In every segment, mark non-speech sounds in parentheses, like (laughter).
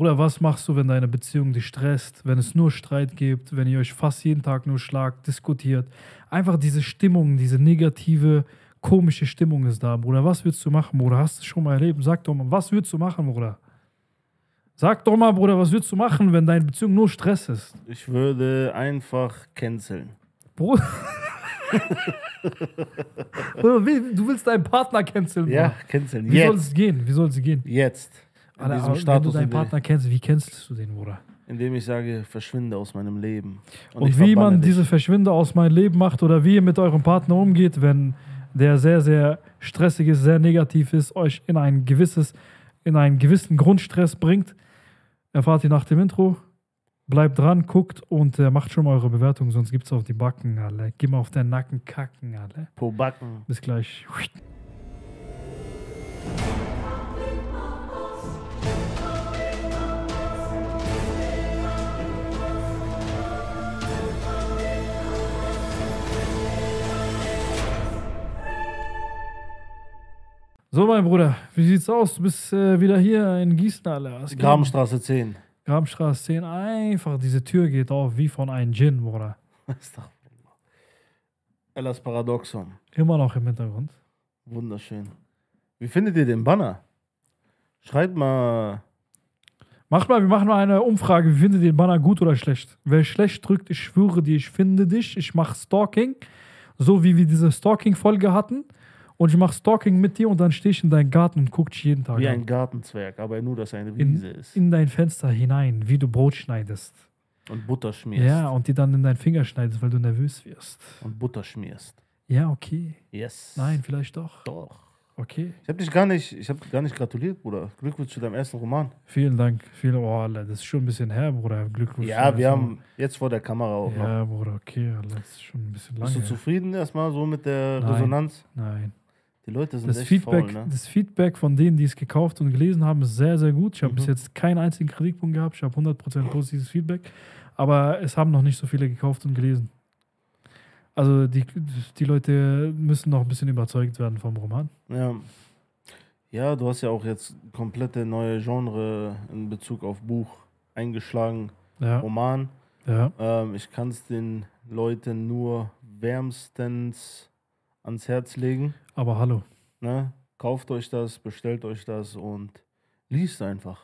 Bruder, was machst du, wenn deine Beziehung dich stresst, wenn es nur Streit gibt, wenn ihr euch fast jeden Tag nur schlagt, diskutiert? Einfach diese Stimmung, diese negative, komische Stimmung ist da, Bruder. Was würdest du machen, Bruder? Hast du es schon mal erlebt? Sag doch mal, was würdest du machen, Bruder? Sag doch mal, Bruder, was würdest du machen, wenn deine Beziehung nur Stress ist? Ich würde einfach canceln. Bruder. (laughs) Bruder, du willst deinen Partner canceln, Bruder. Ja, canceln. Wie soll es gehen? Wie soll es gehen? Jetzt. In Alter, diesem aber wenn du Status, deinen Partner kennst, wie cancelst du den, Bruder? indem ich sage, verschwinde aus meinem Leben. Und, ich wie man dich. diese Verschwinde aus meinem Leben macht oder wie ihr mit eurem Partner umgeht, wenn der sehr, sehr stressig ist, sehr negativ ist, euch in ein gewisses, in einen gewissen Grundstress bringt, erfahrt ihr nach dem Intro. Bleibt dran, guckt und äh, macht schon mal eure Bewertung, sonst gibt's auf die Backen, alle. Geh mal auf den Nacken kacken, alle. Po Backen. Bis gleich. So, mein Bruder, wie sieht's aus? Du bist äh, wieder hier in Gießen, Alter. Grabenstraße 10. Grabenstraße 10. Einfach, diese Tür geht auf wie von einem Djinn, Bruder. (laughs) Astaghfirullah. Ellas Paradoxon. Immer noch im Hintergrund. Wunderschön. Wie findet ihr den Banner? Schreibt mal. Macht mal, wir machen mal eine Umfrage. Wie findet ihr den Banner gut oder schlecht? Wer schlecht drückt, ich schwöre dir, ich finde dich. Ich mache Stalking. So wie wir diese Stalking-Folge hatten. Und ich mache Stalking mit dir und dann stehe ich in deinen Garten und guck dich jeden Tag Wie an. ein Gartenzwerg, aber nur, dass er eine in, Wiese ist. in dein Fenster hinein, wie du Brot schneidest. Und Butter schmierst. Ja, und die dann in deinen Finger schneidest, weil du nervös wirst. Und Butter schmierst. Ja, okay. Yes. Nein, vielleicht doch. Doch. Okay. Ich habe dich gar nicht, ich habe gar nicht gratuliert, Bruder. Glückwunsch zu deinem ersten Roman. Vielen Dank. Vielen, oh, Alter, das ist schon ein bisschen her, Bruder. Glückwunsch. Ja, wir haben jetzt vor der Kamera auch noch. Ja, Bruder, okay, Alter, das ist schon ein bisschen lange. Bist du her. zufrieden erstmal so mit der Nein. Resonanz? Nein. Die Leute sind Das echt Feedback, faul, ne? das Feedback von denen, die es gekauft und gelesen haben, ist sehr, sehr gut. Ich habe Mhm. bis jetzt keinen einzigen Kritikpunkt gehabt. Ich habe 100% positives Feedback. Aber es haben noch nicht so viele gekauft und gelesen. Also die, die Leute müssen noch ein bisschen überzeugt werden vom Roman. Ja. Ja, du hast ja auch jetzt komplette neue Genre in Bezug auf Buch eingeschlagen. Ja, Roman. ja. Ähm, ich kann es den Leuten nur wärmstens ans Herz legen. Aber hallo. Ne? Kauft euch das, bestellt euch das und liest einfach.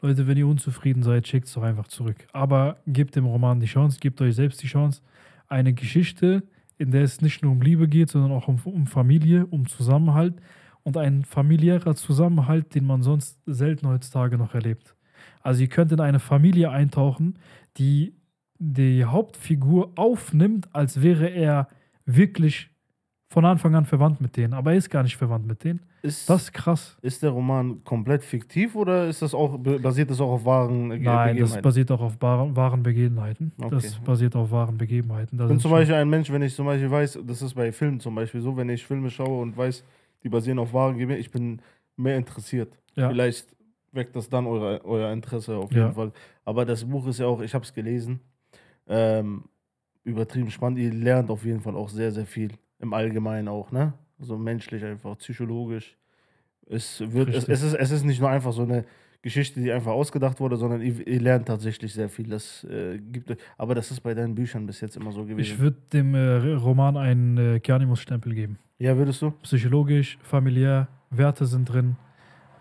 Leute, wenn ihr unzufrieden seid, schickt es doch einfach zurück. Aber gebt dem Roman die Chance, gebt euch selbst die Chance. Eine Geschichte, in der es nicht nur um Liebe geht, sondern auch um, um Familie, um Zusammenhalt und ein familiärer Zusammenhalt, den man sonst selten heutzutage noch erlebt. Also ihr könnt in eine Familie eintauchen, die die Hauptfigur aufnimmt, als wäre er wirklich von Anfang an verwandt mit denen. Aber er ist gar nicht verwandt mit denen. Ist, Das ist krass. ist der Roman komplett fiktiv oder ist das auch, basiert das auch auf wahren Ge- Nein, das Begebenheiten? basiert auch auf wahren, Begebenheiten. Das Okay. basiert auf wahren Begebenheiten. Ich bin zum Beispiel ein Mensch, wenn ich zum Beispiel weiß, das ist bei Filmen zum Beispiel so, wenn ich Filme schaue und weiß, die basieren auf wahren Gegebenheiten, ich bin mehr interessiert. Ja. Vielleicht weckt das dann eure, euer Interesse auf Ja. jeden Fall. Aber das Buch ist ja auch, ich habe es gelesen, ähm, übertrieben spannend. Ihr lernt auf jeden Fall auch sehr, sehr viel. Im Allgemeinen auch, ne? So menschlich einfach, psychologisch. Es, wird, es, es, ist, es ist nicht nur einfach so eine Geschichte, die einfach ausgedacht wurde, sondern ihr, ihr lernt tatsächlich sehr viel. Das äh, gibt aber das ist bei deinen Büchern bis jetzt immer so gewesen. Ich würde dem äh, Roman einen äh, Kianimus-Stempel geben. ja, würdest du? Psychologisch, familiär, Werte sind drin.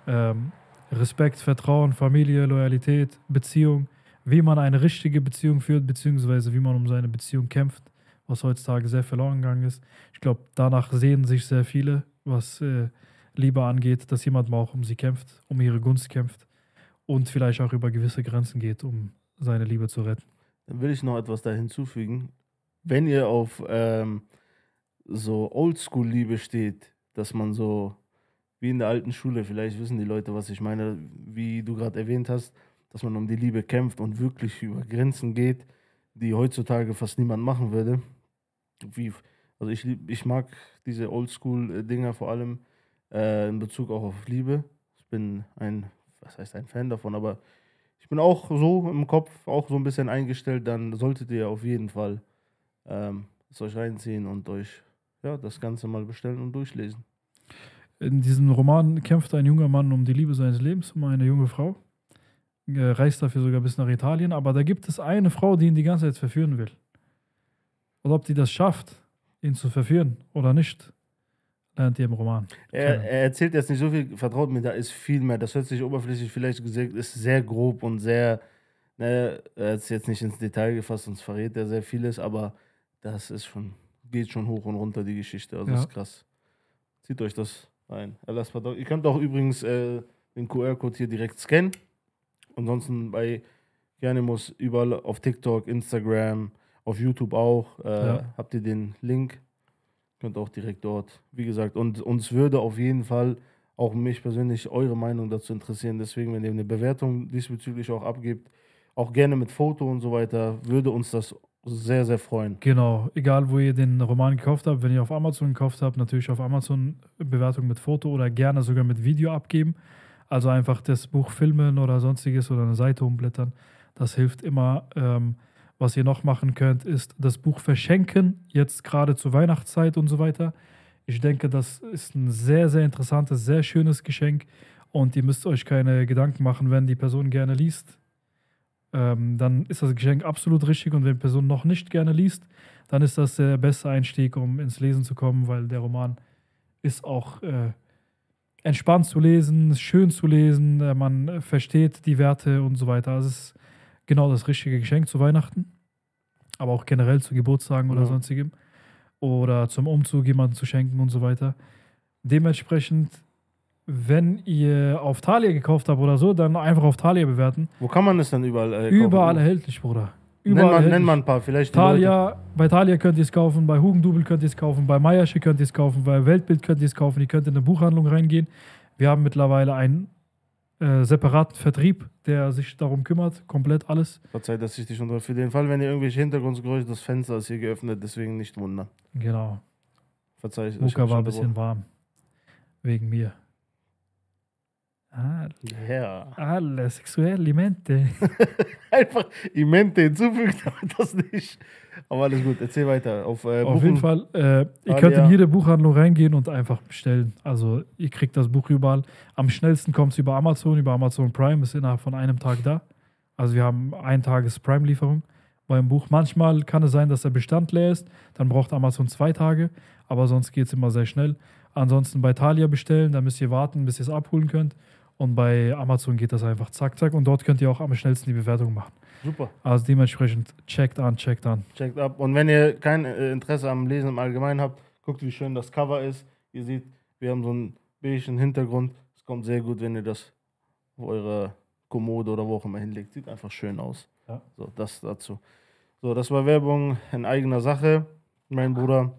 Ähm, Respekt, Vertrauen, Familie, Loyalität, Beziehung. Wie man eine richtige Beziehung führt, beziehungsweise wie man um seine Beziehung kämpft, was heutzutage sehr verloren gegangen ist. Ich glaube, danach sehen sich sehr viele, was äh, Liebe angeht, dass jemand mal auch um sie kämpft, um ihre Gunst kämpft und vielleicht auch über gewisse Grenzen geht, um seine Liebe zu retten. Dann will ich noch etwas da hinzufügen. Wenn ihr auf ähm, so Oldschool-Liebe steht, dass man so wie in der alten Schule, vielleicht wissen die Leute, was ich meine, wie du gerade erwähnt hast, dass man um die Liebe kämpft und wirklich über Grenzen geht, die heutzutage fast niemand machen würde. Wie, also ich, ich mag diese Oldschool-Dinger vor allem äh, in Bezug auch auf Liebe. Ich bin ein, was heißt ein Fan davon, aber ich bin auch so im Kopf, auch so ein bisschen eingestellt, dann solltet ihr auf jeden Fall ähm, es euch reinziehen und euch ja, das Ganze mal bestellen und durchlesen. In diesem Roman kämpft ein junger Mann um die Liebe seines Lebens, um eine junge Frau. äh, reist dafür sogar bis nach Italien, aber da gibt es eine Frau, die ihn die ganze Zeit verführen will. Und ob die das schafft, ihn zu verführen oder nicht, lernt ihr im Roman. Er, er erzählt jetzt nicht so viel, vertraut mir, da ist viel mehr. Das hört sich oberflächlich vielleicht gesagt, ist sehr grob und sehr, ne, er hat es jetzt nicht ins Detail gefasst, sonst verrät er sehr vieles, aber das ist schon, geht schon hoch und runter, die Geschichte. Also Ja. ist krass. Zieht euch das rein. Pardon. Ihr könnt auch übrigens äh, den QR-Code hier direkt scannen. Ansonsten bei Gernimus überall auf TikTok, Instagram, auf YouTube auch. Äh, Ja. Habt ihr den Link? Könnt auch direkt dort. Wie gesagt, und uns würde auf jeden Fall auch mich persönlich eure Meinung dazu interessieren. Deswegen, wenn ihr eine Bewertung diesbezüglich auch abgibt, auch gerne mit Foto und so weiter, würde uns das sehr, sehr freuen. Genau, egal wo ihr den Roman gekauft habt, wenn ihr auf Amazon gekauft habt, natürlich auf Amazon Bewertung mit Foto oder gerne sogar mit Video abgeben. Also einfach das Buch filmen oder sonstiges oder eine Seite umblättern. Das hilft immer. Ähm, was ihr noch machen könnt, ist das Buch verschenken, jetzt gerade zur Weihnachtszeit und so weiter. Ich denke, das ist ein sehr, sehr interessantes, sehr schönes Geschenk und ihr müsst euch keine Gedanken machen, wenn die Person gerne liest. Ähm, dann ist das Geschenk absolut richtig und wenn die Person noch nicht gerne liest, dann ist das der beste Einstieg, um ins Lesen zu kommen, weil der Roman ist auch äh, entspannt zu lesen, schön zu lesen, äh, man versteht die Werte und so weiter. Also es ist genau das richtige Geschenk zu Weihnachten, aber auch generell zu Geburtstagen oder Ja. sonstigem oder zum Umzug jemanden zu schenken und so weiter. Dementsprechend, wenn ihr auf Thalia gekauft habt oder so, dann einfach auf Thalia bewerten. Wo kann man es dann überall äh, Überall kaufen? erhältlich, Bruder. Nenn Überall nenn erhältlich. mal ein paar, vielleicht Thalia, bei Thalia könnt ihr es kaufen, bei Hugendubel könnt ihr es kaufen, bei Meiersche könnt ihr es kaufen, bei Weltbild könnt ihr es kaufen, ihr könnt in eine Buchhandlung reingehen. Wir haben mittlerweile einen äh, separaten Vertrieb, der sich darum kümmert, komplett alles. Verzeih, dass ich dich unter. Für den Fall, wenn ihr irgendwelche Hintergrundgeräusche, das Fenster ist hier geöffnet, deswegen nicht wundern. Genau. Verzeih, ich Luca war ein bisschen warm. Wegen mir. Ah, unterbrochen. Ja. alle Sexualmente. (laughs) Einfach Imente hinzufügt, (laughs) aber das nicht. Aber alles gut, erzähl weiter. Auf, äh, Auf jeden Fall, äh, ihr könnt in jede Buchhandlung reingehen und einfach bestellen. Also ihr kriegt das Buch überall. Am schnellsten kommt es über Amazon, über Amazon Prime, ist innerhalb von einem Tag da. Also wir haben ein Tages Prime-Lieferung beim Buch. Manchmal kann es sein, dass der Bestand leer ist, dann braucht Amazon zwei Tage, aber sonst geht es immer sehr schnell. Ansonsten bei Thalia bestellen, da müsst ihr warten, bis ihr es abholen könnt. Und bei Amazon geht das einfach zack, zack. Und dort könnt ihr auch am schnellsten die Bewertung machen. Super, Also dementsprechend checkt an, checkt an. checkt ab. Und wenn ihr kein äh, Interesse am Lesen im Allgemeinen habt, guckt, wie schön das Cover ist. Ihr seht, wir haben so einen beigen Hintergrund. Es kommt sehr gut, wenn ihr das auf eure Kommode oder wo auch immer hinlegt. Sieht einfach schön aus. Ja. So, das dazu. So, das war Werbung in eigener Sache, mein Bruder.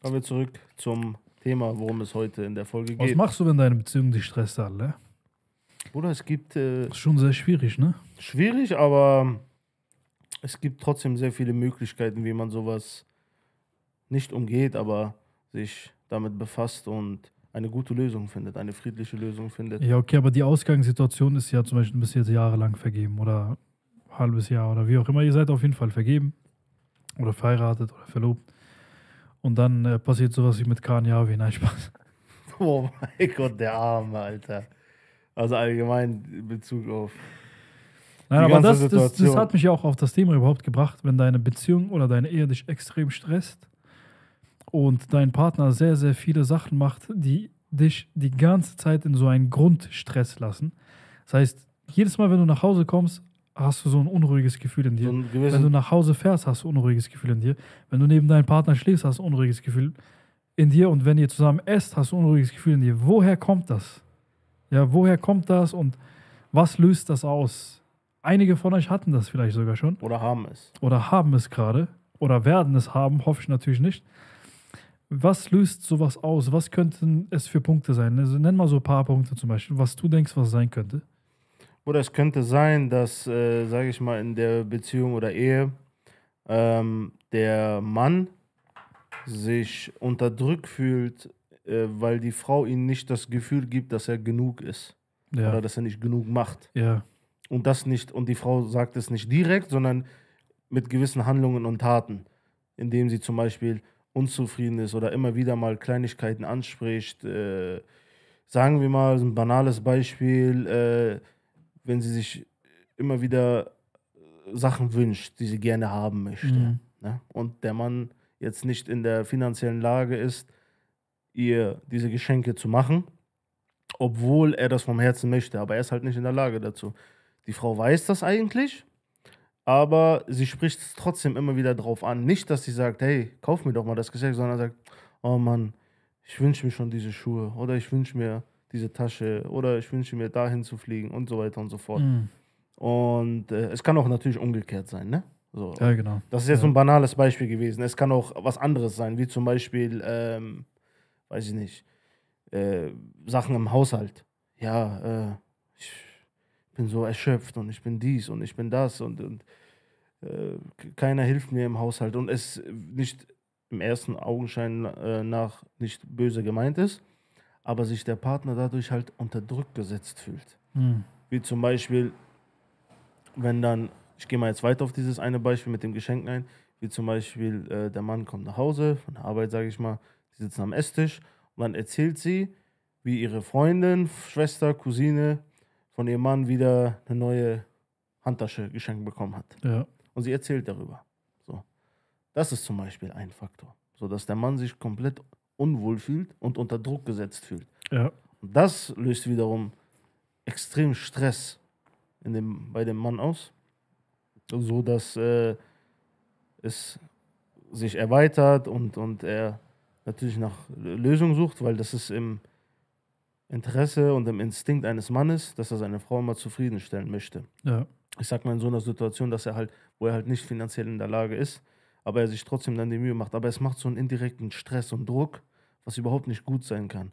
Kommen wir zurück zum Thema, worum es heute in der Folge Was geht. machst du, wenn deine Beziehung dich stresst, alle? Bruder, es gibt äh, Das ist schon sehr schwierig, ne? schwierig, aber es gibt trotzdem sehr viele Möglichkeiten, wie man sowas nicht umgeht, aber sich damit befasst und eine gute Lösung findet, eine friedliche Lösung findet. Ja, okay, aber die Ausgangssituation ist ja zum Beispiel, du bist jetzt jahrelang vergeben oder ein halbes Jahr oder wie auch immer. Ihr seid auf jeden Fall vergeben oder verheiratet oder verlobt. Und dann äh, passiert sowas wie mit Khan Yavi. Nein, Spaß. (laughs) Oh mein Gott, der Arme, Alter. Also allgemein in Bezug auf. Nein, Die aber ganze das, das, das hat mich ja auch auf das Thema überhaupt gebracht, wenn deine Beziehung oder deine Ehe dich extrem stresst und dein Partner sehr, sehr viele Sachen macht, die dich die ganze Zeit in so einen Grundstress lassen. Das heißt, jedes Mal, wenn du nach Hause kommst, hast du so ein unruhiges Gefühl in dir. So Wenn du nach Hause fährst, hast du ein unruhiges Gefühl in dir. Wenn du neben deinem Partner schläfst, hast du ein unruhiges Gefühl in dir. Und wenn ihr zusammen esst, hast du ein unruhiges Gefühl in dir. Woher kommt das? Ja, woher kommt das und was löst das aus? Einige von euch hatten das vielleicht sogar schon oder haben es. oder haben es gerade oder werden es haben, hoffe ich natürlich nicht. Was löst sowas aus? Was könnten es für Punkte sein? Also nenn mal so ein paar Punkte zum Beispiel, was du denkst, was sein könnte. Oder es könnte sein, dass, äh, sage ich mal, in der Beziehung oder Ehe ähm, der Mann sich unterdrückt fühlt, äh, weil die Frau ihm nicht das Gefühl gibt, dass er genug ist Ja, oder dass er nicht genug macht. ja, Und das nicht, und die Frau sagt es nicht direkt, sondern mit gewissen Handlungen und Taten, indem sie zum Beispiel unzufrieden ist oder immer wieder mal Kleinigkeiten anspricht. Äh, sagen wir mal ein banales Beispiel, äh, wenn sie sich immer wieder Sachen wünscht, die sie gerne haben möchte. Mhm. Ne? Und der Mann jetzt nicht in der finanziellen Lage ist, ihr diese Geschenke zu machen, obwohl er das vom Herzen möchte, aber er ist halt nicht in der Lage dazu. Die Frau weiß das eigentlich, aber sie spricht es trotzdem immer wieder drauf an. Nicht, dass sie sagt, hey, kauf mir doch mal das Geschenk, sondern sagt, oh Mann, ich wünsche mir schon diese Schuhe oder ich wünsche mir diese Tasche oder ich wünsche mir dahin zu fliegen und so weiter und so fort. Mhm. Und äh, es kann auch natürlich umgekehrt sein, ne? So. Ja, genau. Das ist jetzt Ja. so ein banales Beispiel gewesen. Es kann auch was anderes sein, wie zum Beispiel, ähm, weiß ich nicht, äh, Sachen im Haushalt. Ja, äh, ich bin so erschöpft und ich bin dies und ich bin das und, und äh, keiner hilft mir im Haushalt und es nicht im ersten Augenschein äh, nach nicht böse gemeint ist, aber sich der Partner dadurch halt unter Druck gesetzt fühlt. Mhm. Wie zum Beispiel, wenn dann, ich gehe mal jetzt weiter auf dieses eine Beispiel mit dem Geschenk ein, wie zum Beispiel, äh, der Mann kommt nach Hause von der Arbeit, sage ich mal, die sitzen am Esstisch und dann erzählt sie, wie ihre Freundin, Schwester, Cousine von ihrem Mann wieder eine neue Handtasche geschenkt bekommen hat. Ja. Und sie erzählt darüber. So. Das ist zum Beispiel ein Faktor. So dass der Mann sich komplett unwohl fühlt und unter Druck gesetzt fühlt. Ja. Und das löst wiederum extrem Stress in dem, bei dem Mann aus, so dass äh, es sich erweitert und, und er natürlich nach Lösungen sucht, weil das ist im Interesse und im Instinkt eines Mannes, dass er seine Frau immer zufriedenstellen möchte. Ja. Ich sag mal in so einer Situation, dass er halt, wo er halt nicht finanziell in der Lage ist, aber er sich trotzdem dann die Mühe macht. Aber es macht so einen indirekten Stress und Druck, was überhaupt nicht gut sein kann.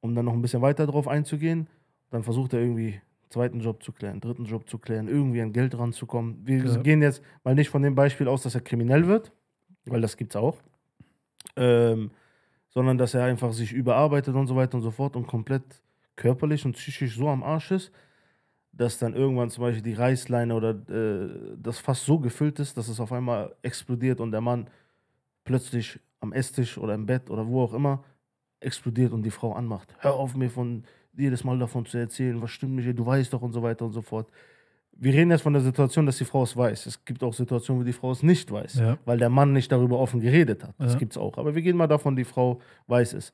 Um dann noch ein bisschen weiter drauf einzugehen, dann versucht er irgendwie einen zweiten Job zu klären, einen dritten Job zu klären, irgendwie an Geld ranzukommen. Wir Ja. gehen jetzt mal nicht von dem Beispiel aus, dass er kriminell wird, weil das gibt's auch. Ähm, sondern dass er einfach sich überarbeitet und so weiter und so fort und komplett körperlich und psychisch so am Arsch ist, dass dann irgendwann zum Beispiel die Reißleine oder äh, das Fass so gefüllt ist, dass es auf einmal explodiert und der Mann plötzlich am Esstisch oder im Bett oder wo auch immer explodiert und die Frau anmacht. Hör auf mir von jedes Mal davon zu erzählen, was stimmt nicht, du weißt doch und so weiter und so fort. Wir reden jetzt von der Situation, dass die Frau es weiß. Es gibt auch Situationen, wo die Frau es nicht weiß, Ja. weil der Mann nicht darüber offen geredet hat. Das Ja. gibt es auch. Aber wir gehen mal davon, die Frau weiß es.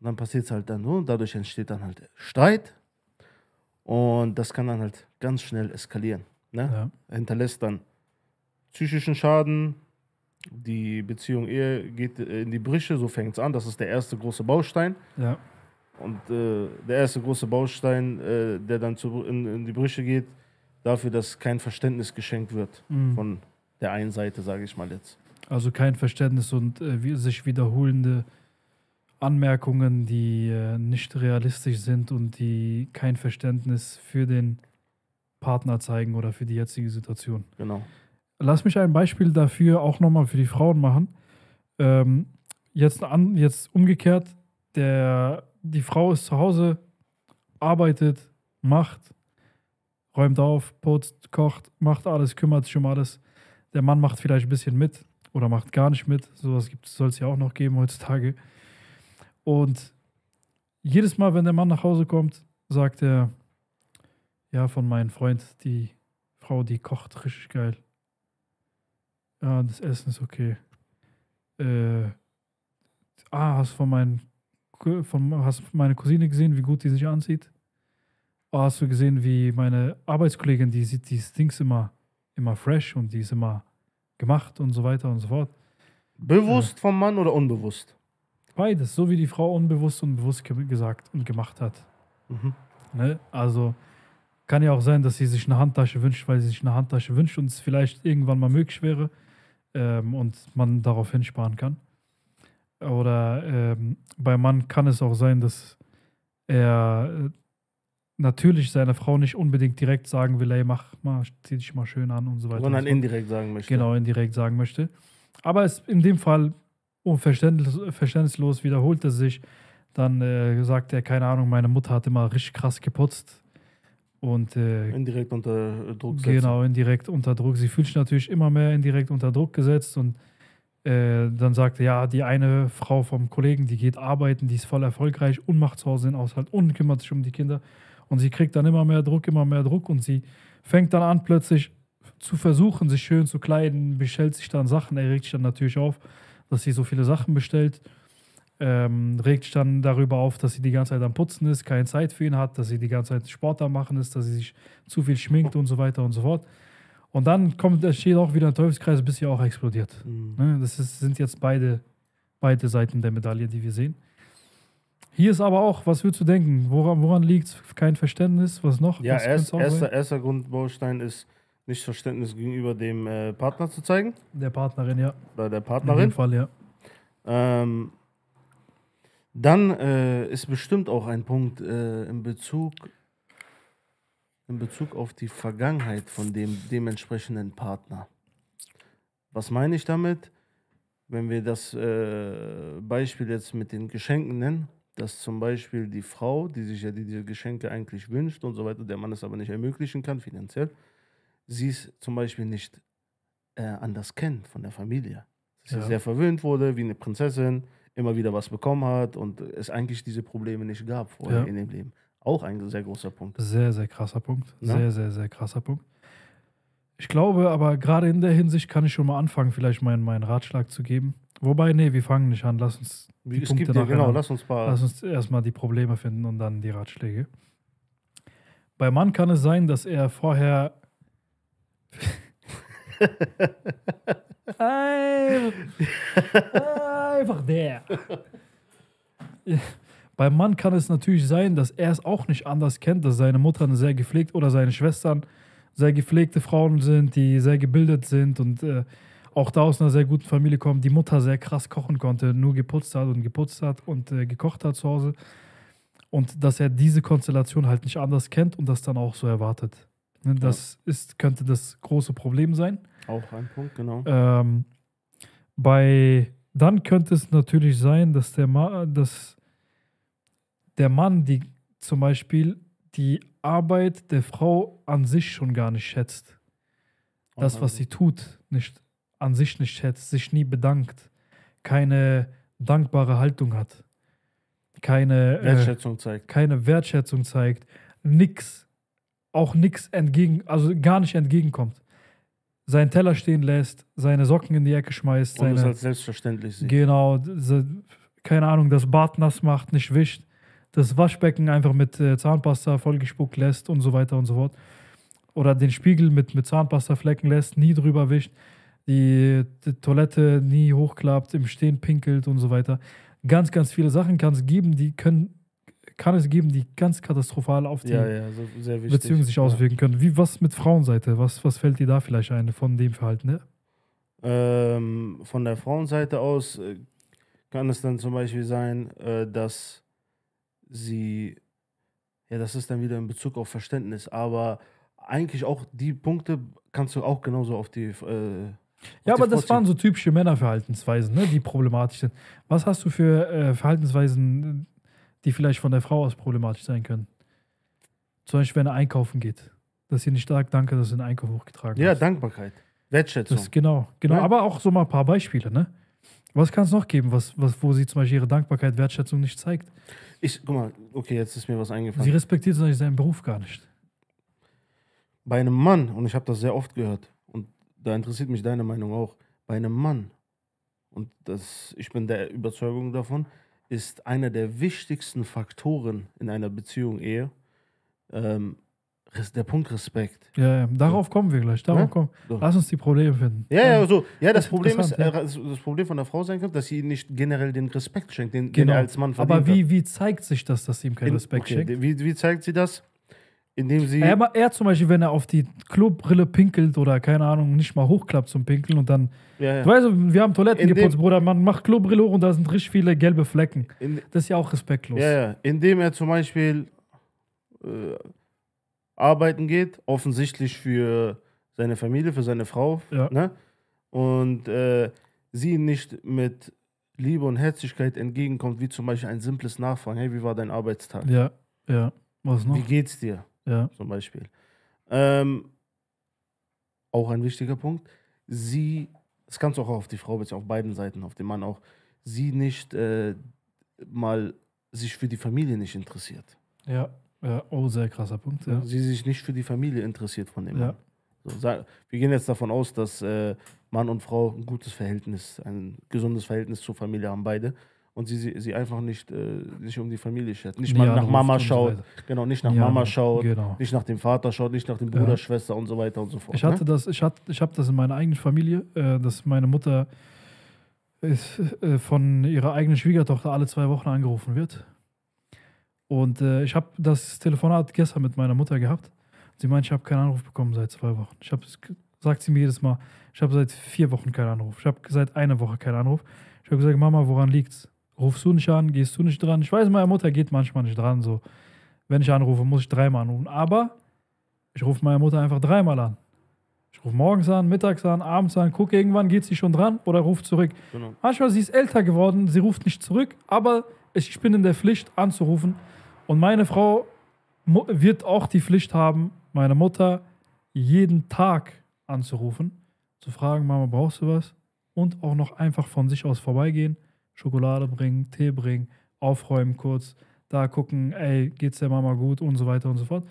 Und dann passiert es halt dann so und dadurch entsteht dann halt Streit und das kann dann halt ganz schnell eskalieren. Ne? Ja. hinterlässt dann psychischen Schaden, die Beziehung Ehe geht äh, in die Brüche, so fängt es an. Das ist der erste große Baustein. Ja. Und äh, der erste große Baustein, äh, der dann zu, in, in die Brüche geht, dafür, dass kein Verständnis geschenkt wird Mhm. von der einen Seite, sage ich mal jetzt. Also kein Verständnis und äh, sich wiederholende Anmerkungen, die äh, nicht realistisch sind und die kein Verständnis für den Partner zeigen oder für die jetzige Situation. Genau. Lass mich ein Beispiel dafür auch nochmal für die Frauen machen. Ähm, jetzt, an, jetzt umgekehrt, der, die Frau ist zu Hause, arbeitet, macht, räumt auf, putzt, kocht, macht alles, kümmert sich um alles. Der Mann macht vielleicht ein bisschen mit oder macht gar nicht mit. Sowas soll es ja auch noch geben heutzutage. Und jedes Mal, wenn der Mann nach Hause kommt, sagt er, ja, von meinem Freund, die Frau, die kocht richtig geil. Ja, das Essen ist okay. Äh, ah, hast von meinen von hast meine Cousine gesehen, wie gut die sich anzieht? Oh, hast du gesehen, wie meine Arbeitskollegin, die sieht die Dings immer, immer fresh und die ist immer gemacht und so weiter und so fort. Bewusst vom Mann oder unbewusst? Beides, so wie die Frau unbewusst und bewusst ge gesagt und gemacht hat. Mhm. Ne? Also kann ja auch sein, dass sie sich eine Handtasche wünscht, weil sie sich eine Handtasche wünscht und es vielleicht irgendwann mal möglich wäre ähm, und man darauf hinsparen kann. Oder ähm, beim Mann kann es auch sein, dass er äh, natürlich seiner Frau nicht unbedingt direkt sagen will, ey, mach mal, zieh dich mal schön an und so weiter. Sondern so indirekt sagen möchte. Genau, indirekt sagen möchte. Aber es in dem Fall unverständnis, verständnislos wiederholt es sich. Dann äh, sagt er, keine Ahnung, meine Mutter hat immer richtig krass geputzt. Und äh, Indirekt unter Druck setzen. genau, indirekt unter Druck. Sie fühlt sich natürlich immer mehr indirekt unter Druck gesetzt. Und äh, dann sagt er, ja, die eine Frau vom Kollegen, die geht arbeiten, die ist voll erfolgreich und macht zu Hause den Haushalt und kümmert sich um die Kinder. Und sie kriegt dann immer mehr Druck, immer mehr Druck und sie fängt dann an, plötzlich zu versuchen, sich schön zu kleiden, bestellt sich dann Sachen, er regt sich dann natürlich auf, dass sie so viele Sachen bestellt, ähm, regt sich dann darüber auf, dass sie die ganze Zeit am Putzen ist, keine Zeit für ihn hat, dass sie die ganze Zeit Sport am Machen ist, dass sie sich zu viel schminkt und so weiter und so fort. Und dann kommt, entsteht auch wieder ein Teufelskreis, bis sie auch explodiert. Mhm. Ne? Das ist, sind jetzt beide, beide Seiten der Medaille, die wir sehen. Hier ist aber auch, was würdest du denken? Woran, woran liegt es? Kein Verständnis? Was noch? Ja, was erst, erster, erster Grundbaustein ist nicht Verständnis gegenüber dem äh, Partner zu zeigen, Der Partnerin, ja. oder der In dem Partnerin. Fall, ja. Ähm, dann äh, ist bestimmt auch ein Punkt äh, in Bezug in Bezug auf die Vergangenheit von dem dementsprechenden Partner. Was meine ich damit? Wenn wir das äh, Beispiel jetzt mit den Geschenken nennen, dass zum Beispiel die Frau, die sich ja die- diese Geschenke eigentlich wünscht und so weiter, der Mann es aber nicht ermöglichen kann finanziell, sie es zum Beispiel nicht äh, anders kennt von der Familie. Dass sie Ja. sehr verwöhnt wurde, wie eine Prinzessin, immer wieder was bekommen hat und es eigentlich diese Probleme nicht gab vorher Ja. in dem Leben. Auch ein sehr großer Punkt. Sehr, sehr krasser Punkt. Ja. Sehr, sehr, sehr krasser Punkt. Ich glaube aber, gerade in der Hinsicht kann ich schon mal anfangen, vielleicht meinen, meinen Ratschlag zu geben. Wobei, nee, wir fangen nicht an. Lass uns, Wie, es Punkte gibt ja, nachher genau, lass uns lass uns erstmal die Probleme finden und dann die Ratschläge. Bei Mann kann es sein, dass er vorher. (laughs) Einfach der. Ja. Beim Mann kann es natürlich sein, dass er es auch nicht anders kennt, dass seine Mutter eine sehr gepflegt oder seine Schwestern sehr gepflegte Frauen sind, die sehr gebildet sind und äh, auch da aus einer sehr guten Familie kommen, die Mutter sehr krass kochen konnte, nur geputzt hat und geputzt hat und äh, gekocht hat zu Hause. Und dass er diese Konstellation halt nicht anders kennt und das dann auch so erwartet. Ne, das ist, könnte das große Problem sein. Auch ein Punkt, genau. Ähm, bei dann könnte es natürlich sein, dass der, Ma dass der Mann die zum Beispiel die Arbeit der Frau an sich schon gar nicht schätzt. Das, was ein sie tut, nicht an sich nicht schätzt, sich nie bedankt, keine dankbare Haltung hat, keine äh, Wertschätzung zeigt. keine Wertschätzung zeigt, nix, auch nix entgegen, also gar nicht entgegenkommt. Seinen Teller stehen lässt, seine Socken in die Ecke schmeißt, Und seine, als selbstverständlich sieht. genau, keine Ahnung, das Bad nass macht, nicht wischt, das Waschbecken einfach mit äh, Zahnpasta vollgespuckt lässt und so weiter und so fort. Oder den Spiegel mit, mit Zahnpasta flecken lässt, nie drüber wischt, die, die Toilette nie hochklappt, im Stehen pinkelt und so weiter. Ganz, ganz viele Sachen kann es geben, die können, kann es geben, die ganz katastrophal auf die ja, ja, so. Beziehung sich ja. auswirken können. Wie was mit Frauenseite? Was, was fällt dir da vielleicht ein von dem Verhalten? Ne? Ähm, von der Frauenseite aus äh, kann es dann zum Beispiel sein, äh, dass sie, ja, das ist dann wieder in Bezug auf Verständnis, aber eigentlich auch die Punkte kannst du auch genauso auf die. Äh, Ja, aber das waren so typische Männerverhaltensweisen, ne, die problematisch sind. Was hast du für äh, Verhaltensweisen, die vielleicht von der Frau aus problematisch sein können? Zum Beispiel, wenn er einkaufen geht. Dass sie nicht sagt, danke, dass du den Einkauf hochgetragen Ja, hast. Dankbarkeit. Wertschätzung. Das, genau, genau. Ja. Aber auch so mal ein paar Beispiele, ne? Was kann es noch geben, was, was, wo sie zum Beispiel ihre Dankbarkeit, Wertschätzung nicht zeigt? ich, guck mal, okay, jetzt ist mir was Sie eingefallen. respektiert zum Beispiel seinen Beruf gar nicht. Bei einem Mann, und ich habe das sehr oft gehört, da interessiert mich deine Meinung auch, bei einem Mann, und das, ich bin der Überzeugung davon, ist einer der wichtigsten Faktoren in einer Beziehung, Ehe, ähm, der Punkt Respekt. Ja, ja. darauf kommen wir gleich. Darauf Ja? kommen. So. Lass uns die Probleme finden. Ja, ja, so. Ja, das Das Problem ist, äh, das Problem von der Frau sein könnte, dass sie nicht generell den Respekt schenkt, den, den Genau. er als Mann verdient Aber wie, wie zeigt sich das, dass sie ihm keinen In- Respekt okay, schenkt? Wie, wie zeigt sie das? Indem sie. Er, er zum Beispiel, wenn er auf die Klobrille pinkelt oder keine Ahnung, nicht mal hochklappt zum Pinkeln und dann. ja, Du ja. weißt, wir haben Toiletten In dem- geputzt, Bruder. Man macht Klobrille hoch und da sind richtig viele gelbe Flecken. In, Das ist ja auch respektlos. Ja, ja. Indem er zum Beispiel äh, arbeiten geht, offensichtlich für seine Familie, für seine Frau, Ja. ne? Und äh, sie ihm nicht mit Liebe und Herzlichkeit entgegenkommt, wie zum Beispiel ein simples Nachfragen. Hey, wie war dein Arbeitstag? ja. ja. Was noch? Wie geht's dir? Ja. Zum Beispiel. Ähm, auch ein wichtiger Punkt. Sie, das kannst du auch auf die Frau beziehen, auf beiden Seiten, auf den Mann auch, sie nicht äh, mal sich für die Familie nicht interessiert. Ja. Ja, oh, sehr krasser Punkt. Ja. Sie sich nicht für die Familie interessiert von dem Ja. Mann. So, wir gehen jetzt davon aus, dass äh, Mann und Frau ein gutes Verhältnis, ein gesundes Verhältnis zur Familie haben beide. Und sie, sie, sie einfach nicht äh, sich um die Familie schert. Nicht mal nach anruft Mama so schaut. genau, nicht nach Nie Mama anruft, schaut. Genau. Nicht nach dem Vater schaut, nicht nach dem Bruder, Ja. Schwester und so weiter und so fort. Ich hatte ne? das, ich hatte, ich habe das in meiner eigenen Familie, äh, dass meine Mutter ist, äh, von ihrer eigenen Schwiegertochter alle zwei Wochen angerufen wird. Und äh, ich habe das Telefonat gestern mit meiner Mutter gehabt. Sie meint, ich habe keinen Anruf bekommen seit zwei Wochen. Ich habe, sagt sie mir jedes Mal, ich habe seit vier Wochen keinen Anruf. Ich habe seit einer Woche keinen Anruf. Ich habe gesagt, Mama, woran liegt's? Rufst du nicht an? Gehst du nicht dran? Ich weiß, meine Mutter geht manchmal nicht dran. So, wenn ich anrufe, muss ich dreimal anrufen. Aber ich rufe meine Mutter einfach dreimal an. Ich rufe morgens an, mittags an, abends an, gucke irgendwann, geht sie schon dran oder ruft zurück. Genau. Manchmal sie ist älter geworden, sie ruft nicht zurück, aber ich bin in der Pflicht anzurufen. Und meine Frau wird auch die Pflicht haben, meine Mutter jeden Tag anzurufen, zu fragen, Mama, brauchst du was? Und auch noch einfach von sich aus vorbeigehen, Schokolade bringen, Tee bringen, aufräumen kurz, da gucken, ey, geht's der Mama gut und so weiter und so fort.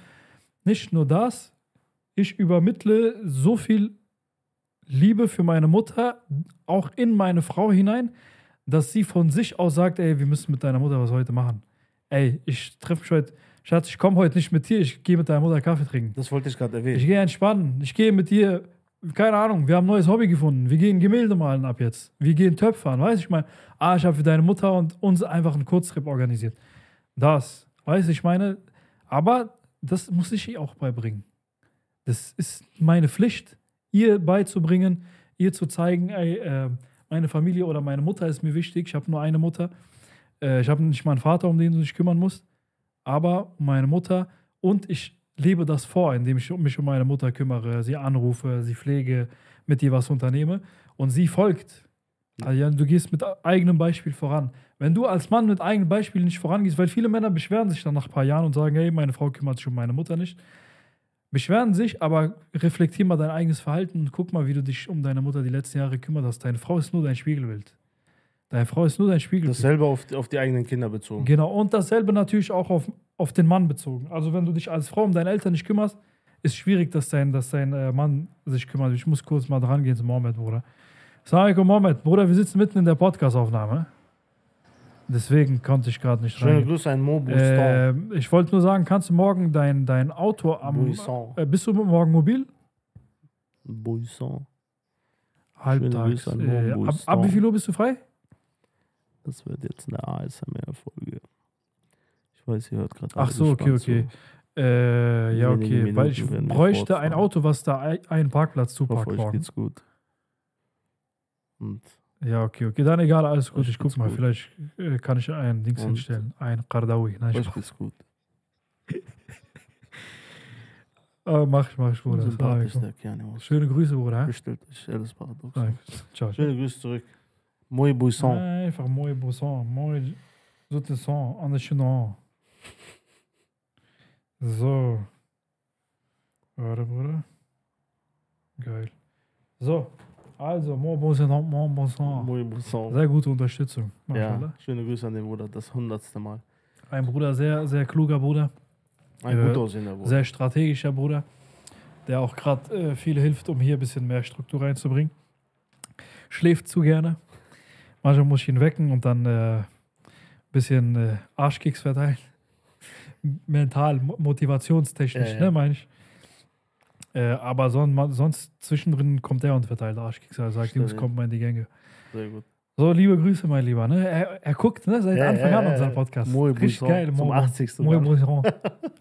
Nicht nur das, ich übermittle so viel Liebe für meine Mutter auch in meine Frau hinein, dass sie von sich aus sagt, ey, wir müssen mit deiner Mutter was heute machen. Ey, ich treffe mich heute, Schatz, ich komme heute nicht mit dir, ich gehe mit deiner Mutter Kaffee trinken. Das wollte ich gerade Ich erwähnen. gehe entspannen, ich gehe mit dir, keine Ahnung, wir haben ein neues Hobby gefunden, wir gehen Gemälde malen ab jetzt, wir gehen Töpfern, weiß ich meine, ah, ich habe für deine Mutter und uns einfach einen Kurztrip organisiert. Das, weiß ich meine, aber das muss ich ihr auch beibringen. Das ist meine Pflicht, ihr beizubringen, ihr zu zeigen, ey, äh, meine Familie oder meine Mutter ist mir wichtig. Ich habe nur eine Mutter. Äh, ich habe nicht mal einen Vater, um den du dich kümmern musst. Aber meine Mutter und ich lebe das vor, indem ich mich um meine Mutter kümmere, sie anrufe, sie pflege, mit ihr was unternehme und sie folgt. Also du gehst mit eigenem Beispiel voran. Wenn du als Mann mit eigenem Beispiel nicht vorangehst, weil viele Männer beschweren sich dann nach ein paar Jahren und sagen, hey, meine Frau kümmert sich um meine Mutter nicht. Beschweren sich, aber reflektier mal dein eigenes Verhalten und guck mal, wie du dich um deine Mutter die letzten Jahre kümmert hast. Deine Frau ist nur dein Spiegelbild. Deine Frau ist nur dein Spiegelbild. Dasselbe auf, auf die eigenen Kinder bezogen. Genau, und dasselbe natürlich auch auf, auf den Mann bezogen. Also wenn du dich als Frau um deine Eltern nicht kümmerst, ist schwierig, dass dein, dass dein äh, Mann sich kümmert. Ich muss kurz mal dran gehen zu Mohammed, Bruder. Salam alaikum, Mohammed. Bruder, wir sitzen mitten in der Podcast-Aufnahme. Deswegen konnte ich gerade nicht rein. Grüße an Mo. Äh, ich wollte nur sagen, kannst du morgen dein, dein Auto am... Buisson. Äh, bist du morgen mobil? Buisson. Halbtags. Äh, ab, ab wie viel Uhr bist du frei? Das wird jetzt eine ASMR-Folge. Ich weiß, ihr hört gerade. Ach so, okay, okay. Äh, ja, okay. Weil ich Minuten werden wir bräuchte ein. Auto, was da ein- einen Parkplatz zu. Ich zupackt euch geht's gut. Und Ja, okay, okay. Dann egal, alles gut. Ich guck mal, gut. vielleicht äh, kann ich ein Dings Und- hinstellen. Ein Qardawi. Nein, Spaß. geht's gut. Äh, (laughs) mach ich, mach ich, Bruder. Schöne Grüße, Bruder. Bestellt euch alles Paradox. Ciao, ciao. Schöne Grüße zurück. Moi Buisson. Einfach moi Bousson, moi Soutesson, an der Chenon. So. Warte, Bruder. Geil. So. Also. Moi Buisson. Sehr gute Unterstützung. Ja, schöne Grüße an den Bruder. Das hundertste Mal. Ein Bruder, sehr, sehr kluger Bruder. Ein Ja. gut aussehender Bruder. Sehr strategischer Bruder, der auch gerade äh, viel hilft, um hier ein bisschen mehr Struktur reinzubringen. Schläft zu gerne. Manchmal muss ich ihn wecken und dann ein äh, bisschen äh, Arschkicks verteilen. Mental, mo- motivationstechnisch, ja. ne, meine ich. Äh, aber son, sonst zwischendrin kommt er und verteilt Arschkicks. Er sagt, Jungs, kommt mal in die Gänge. Sehr gut. So, liebe Grüße, mein Lieber. Ne? Er, er guckt ne, seit Ja, Anfang ja, an unseren. Podcast. Moi Richtig Buisson. geil. Zum Moi- 80. Moi Mal. Buisson.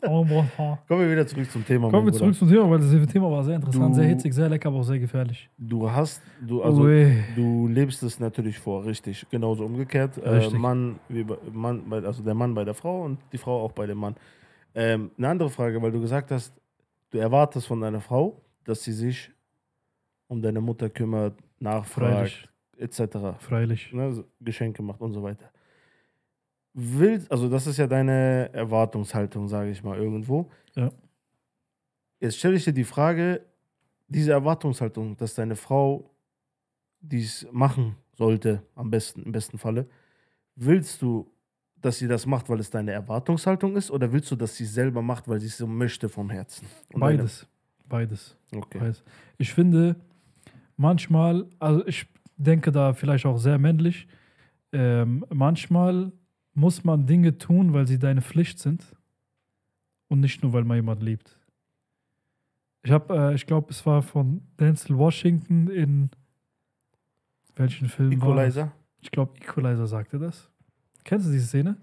Moi Buisson. Kommen wir wieder zurück zum Thema. Kommen wir zurück zum Thema, weil das Thema war sehr interessant, Du- sehr hitzig, sehr lecker, aber auch sehr gefährlich. Du hast, du, also, Ui. du lebst es natürlich vor, richtig. Genauso umgekehrt. Äh, Richtig. Mann, wie Mann bei, also der Mann bei der Frau und die Frau auch bei dem Mann. Ähm, eine andere Frage, weil du gesagt hast, du erwartest von deiner Frau, dass sie sich um deine Mutter kümmert, nachfragt, Freilich. Etc. Freilich. ne, Geschenke macht und so weiter. Willst, also das ist ja deine Erwartungshaltung, sage ich mal, irgendwo. Ja. Jetzt stelle ich dir die Frage, diese Erwartungshaltung, dass deine Frau dies machen sollte, am besten, im besten Falle, willst du dass sie das macht, weil es deine Erwartungshaltung ist? Oder willst du, dass sie es selber macht, weil sie es so möchte vom Herzen? Und Beides. Beides. Okay. Beides. Ich finde, manchmal, also ich denke da vielleicht auch sehr männlich, ähm, manchmal muss man Dinge tun, weil sie deine Pflicht sind und nicht nur, weil man jemand liebt. Ich habe, äh, ich glaube, es war von Denzel Washington in welchen Film war? Equalizer? Ich glaube, Equalizer sagte das. Kennst du diese Szene?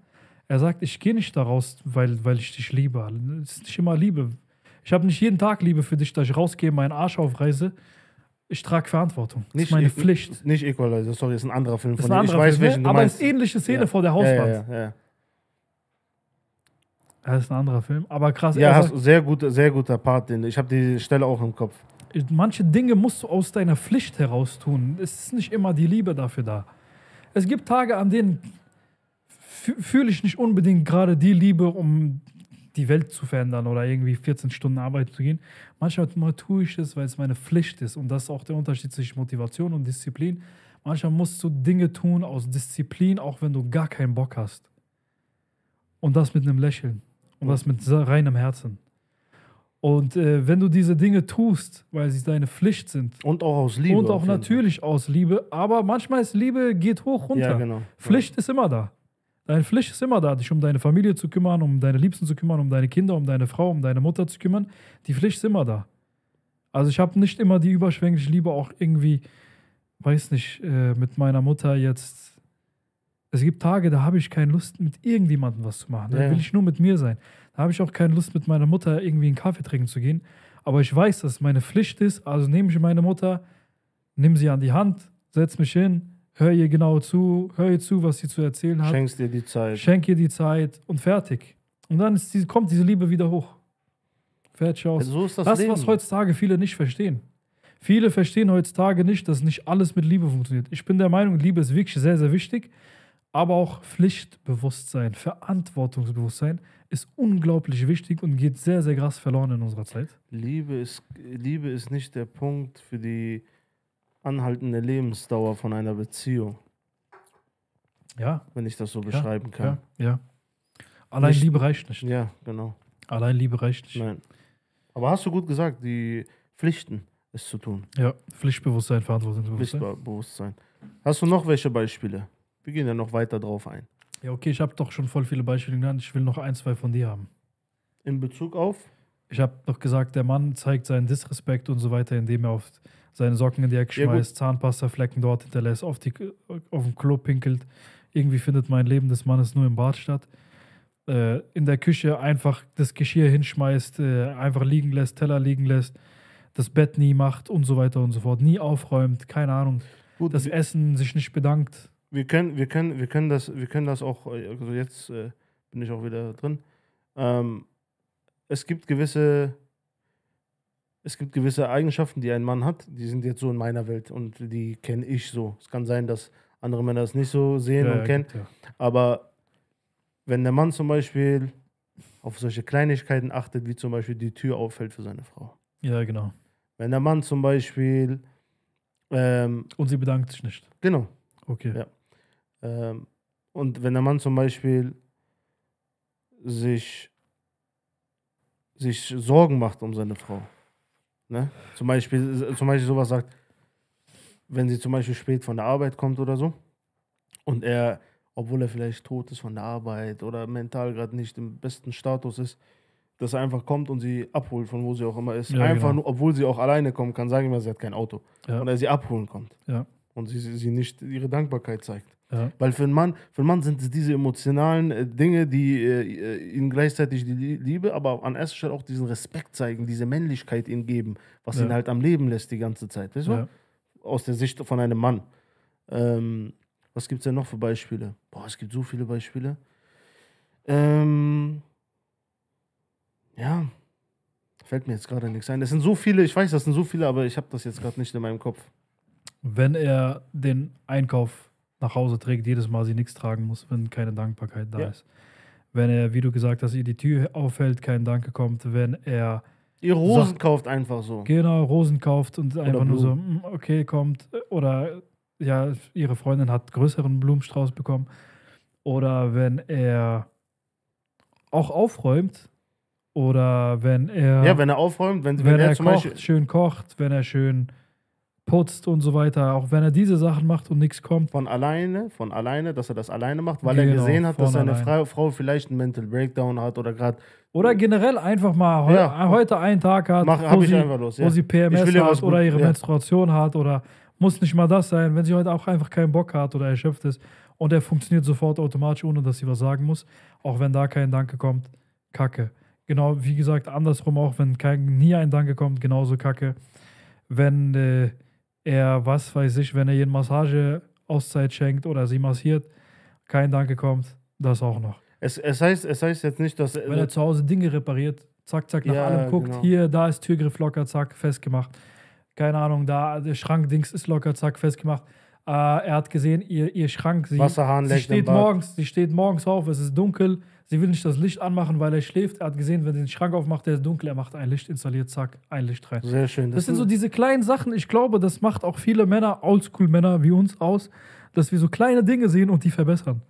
Er sagt, ich gehe nicht daraus, weil, weil ich dich liebe. Es ist nicht immer Liebe. Ich habe nicht jeden Tag Liebe für dich, dass ich rausgehe, meinen Arsch aufreiße. Ich trage Verantwortung. Das ist meine Equ- Pflicht. Nicht Equalizer, sorry, das ist ein anderer Film von dir. Ich weiß, Film, welchen ne? du aber es meinst. ist ähnliche Szene Ja. vor der Hauswand. ja, ja, ja. Das ist ein anderer Film. Aber krass, ja hast, sagt, sehr, guter, sehr guter Part. Den, ich habe die Stelle auch im Kopf. manche Dinge musst du aus deiner Pflicht heraus tun. Es ist nicht immer die Liebe dafür da. Es gibt Tage, an denen fü- fühle ich nicht unbedingt gerade die Liebe, um die Welt zu verändern oder irgendwie 14 Stunden arbeiten zu gehen. Manchmal mal tue ich es, weil es meine Pflicht ist. Und das ist auch der Unterschied zwischen Motivation und Disziplin. Manchmal musst du Dinge tun aus Disziplin, auch wenn du gar keinen Bock hast. Und das mit einem Lächeln. Und das mit reinem Herzen. Und äh, wenn du diese Dinge tust, weil sie deine Pflicht sind, Und auch aus Liebe. und auch natürlich aus Liebe, aber manchmal ist Liebe geht hoch runter. Ja, genau. Pflicht ist immer da. Deine Pflicht ist immer da, dich um deine Familie zu kümmern, um deine Liebsten zu kümmern, um deine Kinder, um deine Frau, um deine Mutter zu kümmern. Die Pflicht ist immer da. Also ich habe nicht immer die überschwängliche Liebe auch irgendwie, weiß nicht, äh, mit meiner Mutter jetzt. Es gibt Tage, da habe ich keine Lust, mit irgendjemandem was zu machen. Da Ja. will ich nur mit mir sein. Da habe ich auch keine Lust, mit meiner Mutter irgendwie einen Kaffee trinken zu gehen. Aber ich weiß, dass es meine Pflicht ist. Also nehme ich meine Mutter, nimm sie an die Hand, setz mich hin, hör ihr genau zu, hör ihr zu, was sie zu erzählen hat. Schenkst dir die Zeit. Schenk ihr die Zeit und fertig. Und dann die, kommt diese Liebe wieder hoch. Fertig aus. so ist das, das, Leben. was heutzutage viele nicht verstehen. Viele verstehen heutzutage nicht, dass nicht alles mit Liebe funktioniert. Ich bin der Meinung, Liebe ist wirklich sehr, sehr wichtig. Aber auch Pflichtbewusstsein, Verantwortungsbewusstsein ist unglaublich wichtig und geht sehr, sehr krass verloren in unserer Zeit. Liebe ist, Liebe ist nicht der Punkt für die anhaltende Lebensdauer von einer Beziehung, Ja, wenn ich das so ja, beschreiben ja, kann. ja. Allein Nicht- Liebe reicht nicht. Ja, genau. Allein Liebe reicht nicht. Nein. Aber hast du gut gesagt, die Pflichten, es zu tun. Ja, Pflichtbewusstsein, Verantwortungsbewusstsein. Pflichtbewusstsein. Hast du noch welche Beispiele? Wir gehen ja noch weiter drauf ein. Ja, okay, ich habe doch schon voll viele Beispiele genannt. Ich will noch ein, zwei von dir haben. In Bezug auf? Ich habe doch gesagt, der Mann zeigt seinen Disrespekt und so weiter, indem er auf seine Socken in die Ecke Ja, schmeißt, Zahnpastaflecken dort hinterlässt, auf, die, auf dem Klo pinkelt. Irgendwie findet mein Leben des Mannes nur im Bad statt. Äh, in der Küche einfach das Geschirr hinschmeißt, äh, einfach liegen lässt, Teller liegen lässt, das Bett nie macht und so weiter und so fort. Nie aufräumt, keine Ahnung. Gut, Das Essen sich nicht bedankt. wir, können, wir, können, wir, können das, wir können das auch, äh, also jetzt äh, bin ich auch wieder drin. Ähm, es gibt gewisse, es gibt gewisse Eigenschaften, die ein Mann hat, die sind jetzt so in meiner Welt und die kenne ich so. Es kann sein, dass andere Männer es nicht so sehen Ja, und kennen, ja. aber wenn der Mann zum Beispiel auf solche Kleinigkeiten achtet, wie zum Beispiel die Tür auffällt für seine Frau. Ja, genau. Wenn der Mann zum Beispiel, ähm, Und sie bedankt sich nicht. genau, Okay. Ja. ähm, und wenn der Mann zum Beispiel sich, sich Sorgen macht um seine Frau, ne? zum, Beispiel, zum Beispiel sowas sagt, wenn sie zum Beispiel spät von der Arbeit kommt oder so und er, obwohl er vielleicht tot ist von der Arbeit oder mental gerade nicht im besten Status ist, dass er einfach kommt und sie abholt, von wo sie auch immer ist. Ja, einfach genau. nur, obwohl sie auch alleine kommen kann, sagen wir, sie hat kein Auto. Ja. Und er sie abholen kommt. Ja. Und sie, sie sie nicht ihre Dankbarkeit zeigt. Ja. Weil für einen Mann, für einen Mann sind es diese emotionalen äh, Dinge, die äh, ihm gleichzeitig die Lie- Liebe, aber an erster Stelle auch diesen Respekt zeigen, diese Männlichkeit ihm geben, was Ja. ihn halt am Leben lässt die ganze Zeit. Weißt du? Ja. Aus der Sicht von einem Mann. Ähm, was gibt es denn noch für Beispiele? Boah, es gibt so viele Beispiele. Ähm, ja, fällt mir jetzt gerade nichts ein. Es sind so viele, ich weiß, das sind so viele, aber ich habe das jetzt gerade nicht in meinem Kopf. wenn er den Einkauf nach Hause trägt, jedes Mal sie nichts tragen muss, wenn keine Dankbarkeit da Ja. ist. Wenn er, wie du gesagt hast, ihr die Tür aufhält, kein Danke kommt, wenn er Ihr Rosen Sag- kauft einfach so. genau Rosen kauft und einfach nur so, Blumen. "Mm, okay, kommt, oder ja, ihre Freundin hat größeren Blumenstrauß bekommen oder wenn er auch aufräumt oder wenn er, Ja, wenn er aufräumt, wenn, wenn, wenn, er er kocht, schön kocht, wenn er schön putzt und so weiter, auch wenn er diese Sachen macht und nichts kommt. Von alleine, von alleine, dass er das alleine macht, weil Genau, er gesehen hat, dass seine. Frau, Frau vielleicht einen Mental Breakdown hat oder gerade. Oder generell einfach mal heu Ja. heute einen Tag hat, Mach, wo, sie, einfach los. wo Ja. sie Ich PMS hat oder ihre ja. Menstruation hat oder muss nicht mal das sein, wenn sie heute auch einfach keinen Bock hat oder erschöpft ist und er funktioniert sofort automatisch, ohne dass sie was sagen muss, auch wenn da kein Danke kommt, kacke. Genau, wie gesagt, andersrum auch, wenn kein, nie ein Danke kommt, genauso kacke. Wenn äh, er, was weiß ich, wenn er jeden Massage Auszeit schenkt oder sie massiert, kein Danke kommt, das auch noch. Es, es, heißt, es heißt jetzt nicht, dass. Wenn er zu Hause Dinge repariert, zack, zack, nach Ja, allem guckt, genau. hier, da ist Türgriff locker, zack, festgemacht. Keine Ahnung, da, der Schrankdings ist locker, zack, festgemacht. Äh, er hat gesehen, ihr, ihr Schrank, sie, Wasserhahn sie steht morgens, sie steht morgens auf, es ist dunkel, sie will nicht das Licht anmachen, weil er schläft. Er hat gesehen, wenn sie den Schrank aufmacht, der ist dunkel, er macht ein Licht, installiert, zack, ein Licht rein. Sehr schön. Das sind so diese kleinen Sachen, ich glaube, das macht auch viele Männer, Oldschool-Männer wie uns aus, dass wir so kleine Dinge sehen und die verbessern.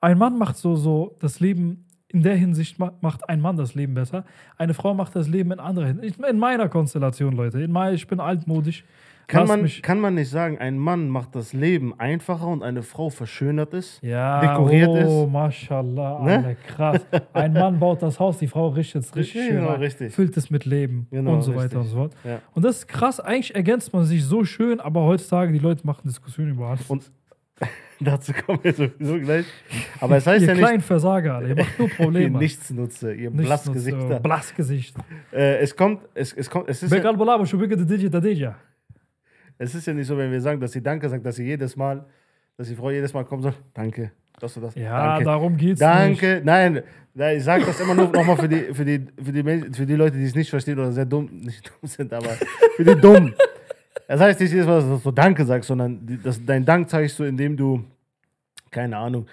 Ein Mann macht so, so das Leben, in der Hinsicht ma- macht ein Mann das Leben besser. Eine Frau macht das Leben in anderer Hinsicht. In meiner Konstellation, Leute. In mein, ich bin altmodisch. Kann, man, mich- kann man nicht sagen, ein Mann macht das Leben einfacher und eine Frau verschönert es? ja, dekoriert oh, ist. Mashallah, Ne? Alter, krass. Ein Mann baut das Haus, die Frau richtet es richtig schön Genau, richtig. füllt es mit Leben Genau, und so richtig. weiter und so fort. Ja. Und das ist krass, eigentlich ergänzt man sich so schön, aber heutzutage die Leute machen Diskussionen über alles. Und (laughs) dazu kommen wir sowieso gleich. Aber es (laughs) heißt ihr ja nicht, kleinen Versager, Alter, ihr macht nur ihr Probleme. (laughs) Nichtsnutze, ihr Nichts Blassgesichter. Blassgesicht. Äh, es kommt, es, es kommt, es ist, ja, es ist ja nicht so, wenn wir sagen, dass sie Danke sagt, dass sie jedes Mal, dass die Frau jedes Mal kommt und sagt, danke, dass du das, Ja, danke. darum geht's nicht. Danke, nein, nein, ich sage das immer nur nochmal für die, für, die, für, die, Men- für die Leute, die es nicht verstehen oder sehr dumm, nicht dumm sind, aber für die dumm. Das heißt nicht jedes Mal, dass du Danke sagst, sondern das, dein Dank zeigst du, indem du, keine Ahnung,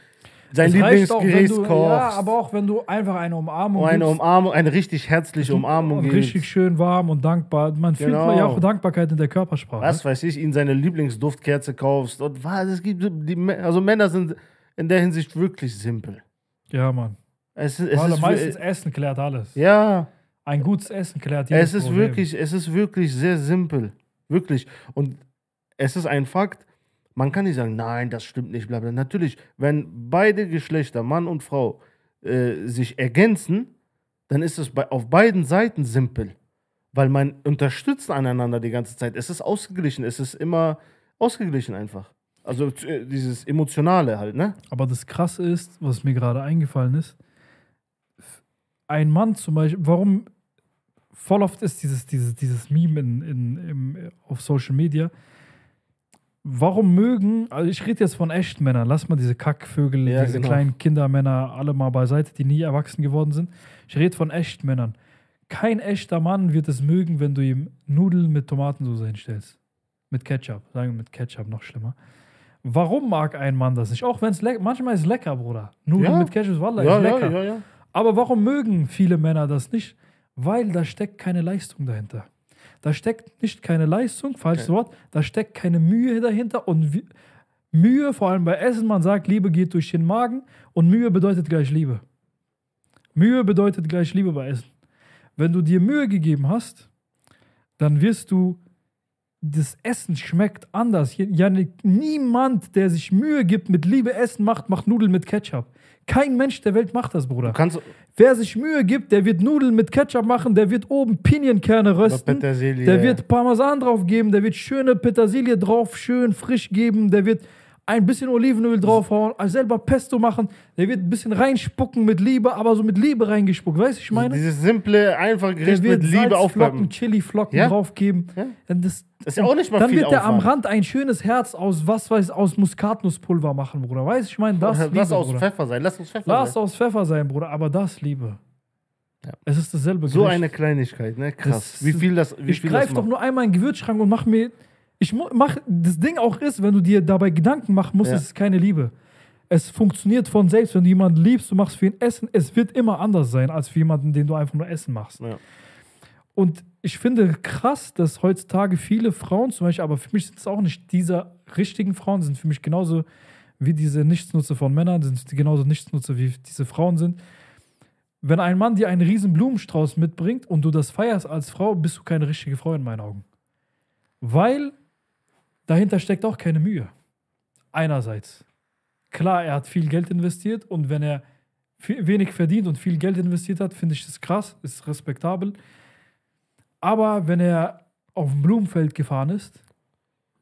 sein Lieblingsgericht. Ja, aber auch wenn du einfach eine Umarmung eine gibst. Umarmung, eine richtig herzliche Umarmung gibst. richtig schön warm und dankbar. Man fühlt Genau. man ja auch Dankbarkeit in der Körpersprache. was weiß ich, ihn seine Lieblingsduftkerze kaufst und was, es gibt, die, also Männer sind in der Hinsicht wirklich simpel. Ja, Mann. Es, es Weil ist, meistens wir- Essen klärt alles. ja, Ein gutes Essen klärt jedes es ist Problem. wirklich, es ist wirklich sehr simpel, wirklich. Und es ist ein Fakt. Man kann nicht sagen, nein, das stimmt nicht, bla bla. Natürlich, wenn beide Geschlechter, Mann und Frau, äh, sich ergänzen, dann ist es bei, auf beiden Seiten simpel. Weil man unterstützt aneinander die ganze Zeit. Es ist ausgeglichen, es ist immer ausgeglichen einfach. Also äh, dieses Emotionale halt, ne? Aber das Krasse ist, was mir gerade eingefallen ist, ein Mann zum Beispiel, warum voll oft ist dieses, dieses, dieses Meme in, in, im, auf Social Media, warum mögen, also ich rede jetzt von echten Männern, lass mal diese Kackvögel, Ja, diese genau. kleinen Kindermänner alle mal beiseite, die nie erwachsen geworden sind. Ich rede von echten Männern. Kein echter Mann wird es mögen, wenn du ihm Nudeln mit Tomatensauce hinstellst. Mit Ketchup, sagen wir mit Ketchup, noch schlimmer. Warum mag ein Mann das nicht? Auch wenn es lecker, manchmal ist es lecker, Bruder. Nudeln Ja. mit Ketchup, Wallah, Ja, ist ja, lecker. ja. Aber warum mögen viele Männer das nicht? Weil da steckt keine Leistung dahinter. Da steckt nicht keine Leistung, falsches Okay. Wort, da steckt keine Mühe dahinter und Mühe, vor allem bei Essen, man sagt, Liebe geht durch den Magen und Mühe bedeutet gleich Liebe. Mühe bedeutet gleich Liebe bei Essen. Wenn du dir Mühe gegeben hast, dann wirst du, das Essen schmeckt anders. Ja, niemand, der sich Mühe gibt, mit Liebe Essen macht, macht Nudeln mit Ketchup. Kein Mensch der Welt macht das, Bruder. Wer sich Mühe gibt, der wird Nudeln mit Ketchup machen, der wird oben Pinienkerne rösten, der wird Parmesan drauf geben, der wird schöne Petersilie drauf, schön frisch geben, der wird ein bisschen Olivenöl draufhauen, selber Pesto machen, der wird ein bisschen reinspucken mit Liebe, aber so mit Liebe reingespuckt, weißt du, ich meine? Dieses simple, einfache Der Gericht wird mit Liebe aufpeppen. Chiliflocken Ja? draufgeben. Ja? Das, Das ist ja auch nicht mal dann viel wird der am. Rand ein schönes Herz aus, was weiß, aus Muskatnusspulver machen, Bruder. Weißt du, ich meine, das Lass Liebe, aus Bruder. Pfeffer sein. Lass uns Pfeffer Lass sein. aus Pfeffer sein, Bruder, aber das Liebe. Ja. Es ist dasselbe So Gericht. eine Kleinigkeit, ne? Krass. Das- wie viel das, wie ich greife doch nur einmal in den Gewürzschrank und mach mir. Ich mach das Ding auch ist, wenn du dir dabei Gedanken machen musst, Ja. ist es keine Liebe. Es funktioniert von selbst, wenn du jemanden liebst, du machst für ihn Essen, es wird immer anders sein als für jemanden, den du einfach nur Essen machst. Ja. Und ich finde krass, dass heutzutage viele Frauen zum Beispiel, aber für mich sind es auch nicht diese richtigen Frauen, sind für mich genauso wie diese Nichtsnutze von Männern sind, genauso Nichtsnutze wie diese Frauen sind. Wenn ein Mann dir einen riesen Blumenstrauß mitbringt und du das feierst als Frau, bist du keine richtige Frau in meinen Augen. Weil dahinter steckt auch keine Mühe. Einerseits. Klar, er hat viel Geld investiert und wenn er wenig verdient und viel Geld investiert hat, finde ich das krass, ist respektabel. Aber wenn er auf dem Blumenfeld gefahren ist,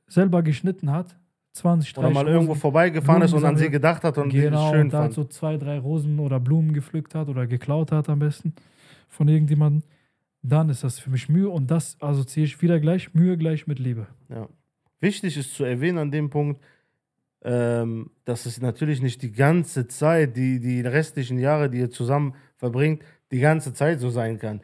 selber geschnitten hat, 20, 30 Oder mal irgendwo Rosen- vorbeigefahren ist und an Blumen sie gedacht hat und genau, schön und da fand. so zwei, drei Rosen oder Blumen gepflückt hat oder geklaut hat am besten von irgendjemandem, dann ist das für mich Mühe und das assoziiere ich wieder gleich, Mühe gleich mit Liebe. Ja. Wichtig ist zu erwähnen an dem Punkt, ähm, dass es natürlich nicht die ganze Zeit, die, die restlichen Jahre, die ihr zusammen verbringt, die ganze Zeit so sein kann.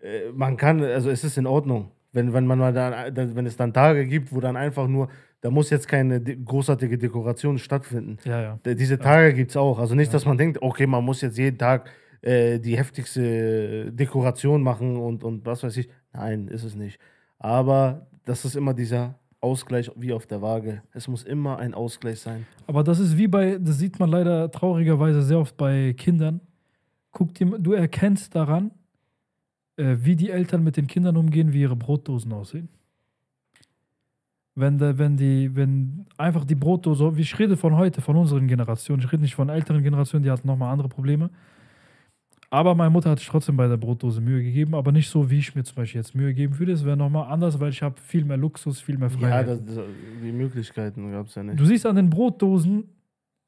Äh, man kann, also es ist in Ordnung, wenn, wenn man mal da, wenn es dann Tage gibt, wo dann einfach nur, da muss jetzt keine großartige Dekoration stattfinden. Ja, ja. Diese Tage gibt es auch. Also nicht, Ja. dass man denkt, okay, man muss jetzt jeden Tag äh, die heftigste Dekoration machen und, und was weiß ich. Nein, ist es nicht. Aber das ist immer dieser Ausgleich wie auf der Waage. Es muss immer ein Ausgleich sein. Aber das ist wie bei, das sieht man leider traurigerweise sehr oft bei Kindern. Guck dir, du erkennst daran, äh, wie die Eltern mit den Kindern umgehen, wie ihre Brotdosen aussehen. Wenn, da, wenn die, wenn einfach die Brotdose, ich rede von heute, von unseren Generationen, ich rede nicht von älteren Generationen, die hatten nochmal andere Probleme. Aber meine Mutter hat sich trotzdem bei der Brotdose Mühe gegeben, aber nicht so, wie ich mir zum Beispiel jetzt Mühe geben würde. Es wäre nochmal anders, weil ich habe viel mehr Luxus, viel mehr Ja, Freiheit. das, das, die Möglichkeiten gab es ja nicht. Du siehst an den Brotdosen,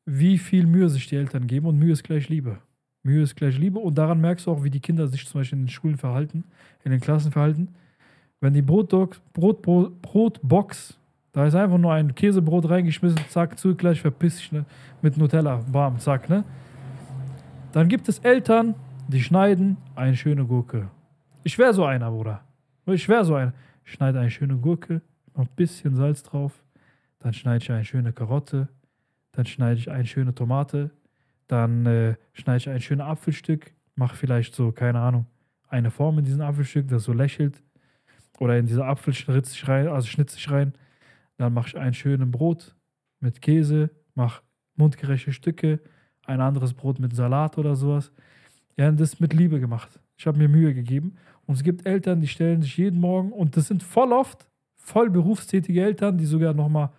wie viel Mühe sich die Eltern geben und Mühe ist gleich Liebe. Mühe ist gleich Liebe und daran merkst du auch, wie die Kinder sich zum Beispiel in den Schulen verhalten, in den Klassen verhalten. Wenn die Brotdog, Brot, Brot, Brotbox, da ist einfach nur ein Käsebrot reingeschmissen, zack, zu, gleich verpiss ich ne, mit Nutella, bam, zack, ne? Dann gibt es Eltern, die schneiden eine schöne Gurke. Ich wäre so einer, Bruder. Ich wäre so einer. Ich schneide eine schöne Gurke, noch ein bisschen Salz drauf, dann schneide ich eine schöne Karotte, dann schneide ich eine schöne Tomate, dann äh, schneide ich ein schönes Apfelstück, mache vielleicht so, keine Ahnung, eine Form in diesem Apfelstück, das so lächelt. Oder in diese Apfel schnitze ich rein, also schnitze ich rein. Dann mache ich ein schönes Brot mit Käse, mache mundgerechte Stücke, ein anderes Brot mit Salat oder sowas. Ja, das mit Liebe gemacht. Ich habe mir Mühe gegeben. Und es gibt Eltern, die stellen sich jeden Morgen, und das sind voll oft voll berufstätige Eltern, die sogar nochmal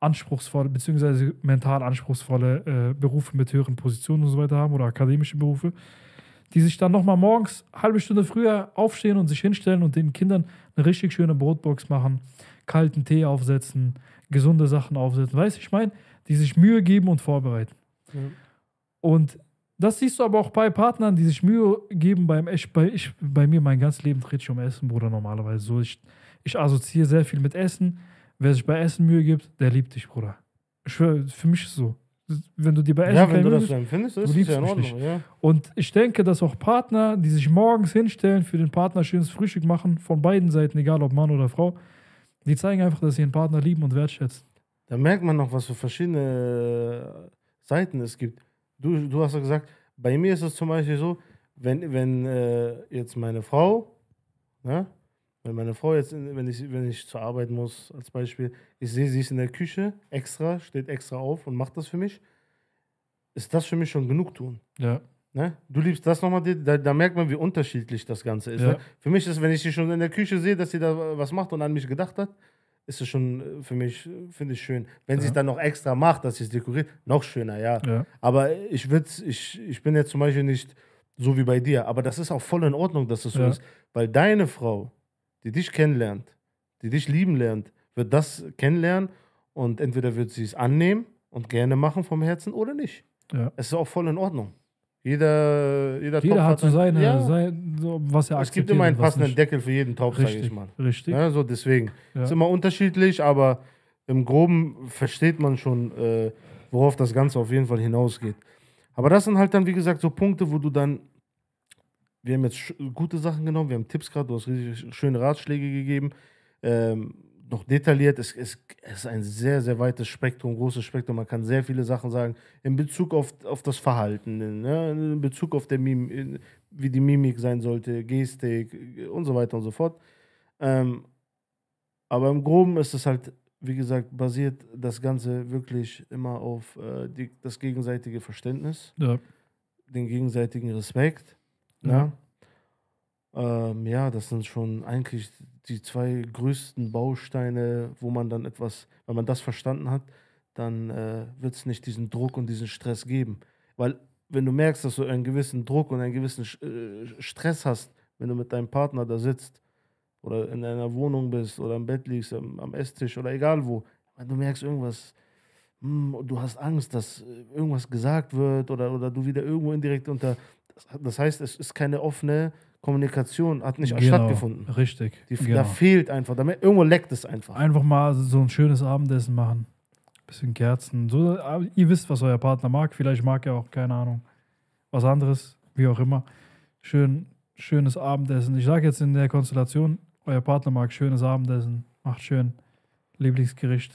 anspruchsvolle, beziehungsweise mental anspruchsvolle äh, Berufe mit höheren Positionen und so weiter haben oder akademische Berufe, die sich dann nochmal morgens halbe Stunde früher aufstehen und sich hinstellen und den Kindern eine richtig schöne Brotbox machen, kalten Tee aufsetzen, gesunde Sachen aufsetzen. Weißt du, ich meine, die sich Mühe geben und vorbereiten. Ja. Und das siehst du aber auch bei Partnern, die sich Mühe geben beim Essen. Bei, ich, bei mir mein ganzes Leben dreht sich um Essen, Bruder, normalerweise. So, ich, ich assoziiere sehr viel mit Essen. Wer sich bei Essen Mühe gibt, der liebt dich, Bruder. Ich für mich ist es so. Wenn du dir bei Essen Ja, wenn du Mühe das so empfindest, du ist es liebst ja in Ordnung. Ja. Und ich denke, dass auch Partner, die sich morgens hinstellen, für den Partner schönes Frühstück machen, von beiden Seiten, egal ob Mann oder Frau, die zeigen einfach, dass sie ihren Partner lieben und wertschätzen. Da merkt man noch, was für verschiedene Seiten es gibt. Du, du hast ja gesagt, bei mir ist es zum Beispiel so, wenn, wenn äh, jetzt meine Frau, ne, wenn meine Frau jetzt, in, wenn, ich, wenn ich zur Arbeit muss, als Beispiel, ich sehe, sie ist in der Küche extra, steht extra auf und macht das für mich, ist das für mich schon genug tun. Ja. Ne? Du liebst das nochmal, da, da merkt man, wie unterschiedlich das Ganze ist. Ja. Ne? Für mich ist, wenn ich sie schon in der Küche sehe, dass sie da was macht und an mich gedacht hat, ist es schon äh, für mich, äh, finde ich schön. Wenn sie es Ja. dann noch extra macht, dass sie es dekoriert, noch schöner, ja. Ja. Aber ich, würd's, ich, ich bin jetzt zum Beispiel nicht so wie bei dir, aber das ist auch voll in Ordnung, dass das so Ja. ist. Weil deine Frau, die dich kennenlernt, die dich lieben lernt, wird das kennenlernen und entweder wird sie es annehmen und gerne machen vom Herzen oder nicht. Ja. Es ist auch voll in Ordnung. Jeder, jeder, Jeder Topf hat so ein- seine, Ja, sein, so, was er es gibt immer einen passenden. Deckel für jeden Topf, sage ich mal. richtig. Ja, so deswegen. Ja. Ist immer unterschiedlich, aber im Groben versteht man schon, äh, worauf das Ganze auf jeden Fall hinausgeht. Aber das sind halt dann, wie gesagt, so Punkte, wo du dann. Wir haben jetzt gute Sachen genommen, wir haben Tipps gerade, du hast richtig schöne Ratschläge gegeben. Ähm, noch detailliert, es, es, es ist ein sehr, sehr weites Spektrum, großes Spektrum. Man kann sehr viele Sachen sagen in Bezug auf, auf das Verhalten, ne? in Bezug auf der Mim wie die Mimik sein sollte, Gestik und so weiter und so fort. Ähm, aber im Groben ist es halt wie gesagt, basiert das Ganze wirklich immer auf äh, die, das gegenseitige Verständnis, Ja. den gegenseitigen Respekt. Ja. Ähm, ja, das sind schon eigentlich die zwei größten Bausteine, wo man dann etwas, wenn man das verstanden hat, dann äh, wird es nicht diesen Druck und diesen Stress geben. Weil wenn du merkst, dass du einen gewissen Druck und einen gewissen äh, Stress hast, wenn du mit deinem Partner da sitzt oder in einer Wohnung bist oder im Bett liegst, am, am Esstisch oder egal wo, wenn du merkst irgendwas, hm, und du hast Angst, dass äh, irgendwas gesagt wird oder, oder du wieder irgendwo indirekt unter. Das heißt, es ist keine offene Kommunikation, hat nicht Genau, stattgefunden. Richtig. Die, genau. Da fehlt einfach, da, irgendwo leckt es einfach. Einfach mal so ein schönes Abendessen machen. Bisschen Kerzen. So, aber ihr wisst, was euer Partner mag. Vielleicht mag er auch, keine Ahnung, was anderes, wie auch immer. Schön, schönes Abendessen. Ich sage jetzt in der Konstellation, euer Partner mag schönes Abendessen, macht schön Lieblingsgericht,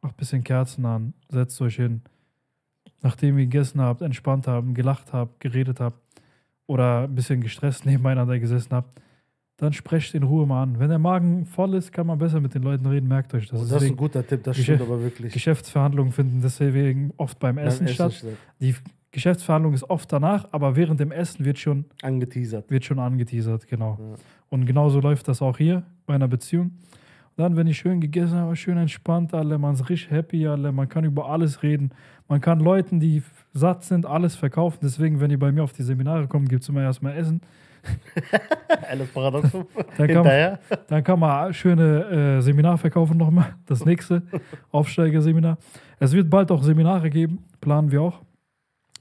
macht bisschen Kerzen an, setzt euch hin. Nachdem ihr gegessen habt, entspannt habt, gelacht habt, geredet habt oder ein bisschen gestresst (laughs) nebeneinander gesessen habt, dann sprecht in Ruhe mal an. Wenn der Magen voll ist, kann man besser mit den Leuten reden, merkt euch das. das ist ein guter Tipp, das Geschäft- stimmt aber wirklich. Geschäftsverhandlungen finden deswegen oft beim Beim Essen statt. Die Geschäftsverhandlung ist oft danach, aber während dem Essen wird schon, Angeteasert. wird schon angeteasert, genau. Ja. Und genauso läuft das auch hier bei einer Beziehung. Dann, wenn ich schön gegessen habe, schön entspannt, alle, man ist richtig happy, alle, man kann über alles reden. Man kann Leuten, die satt sind, alles verkaufen. Deswegen, wenn ihr bei mir auf die Seminare kommt, gibt es immer erstmal Essen. (laughs) Alles Paradoxum. Dann kann, Hinterher. dann kann man schöne äh, Seminar verkaufen nochmal. Das nächste (laughs) Aufsteigerseminar. Es wird bald auch Seminare geben, planen wir auch.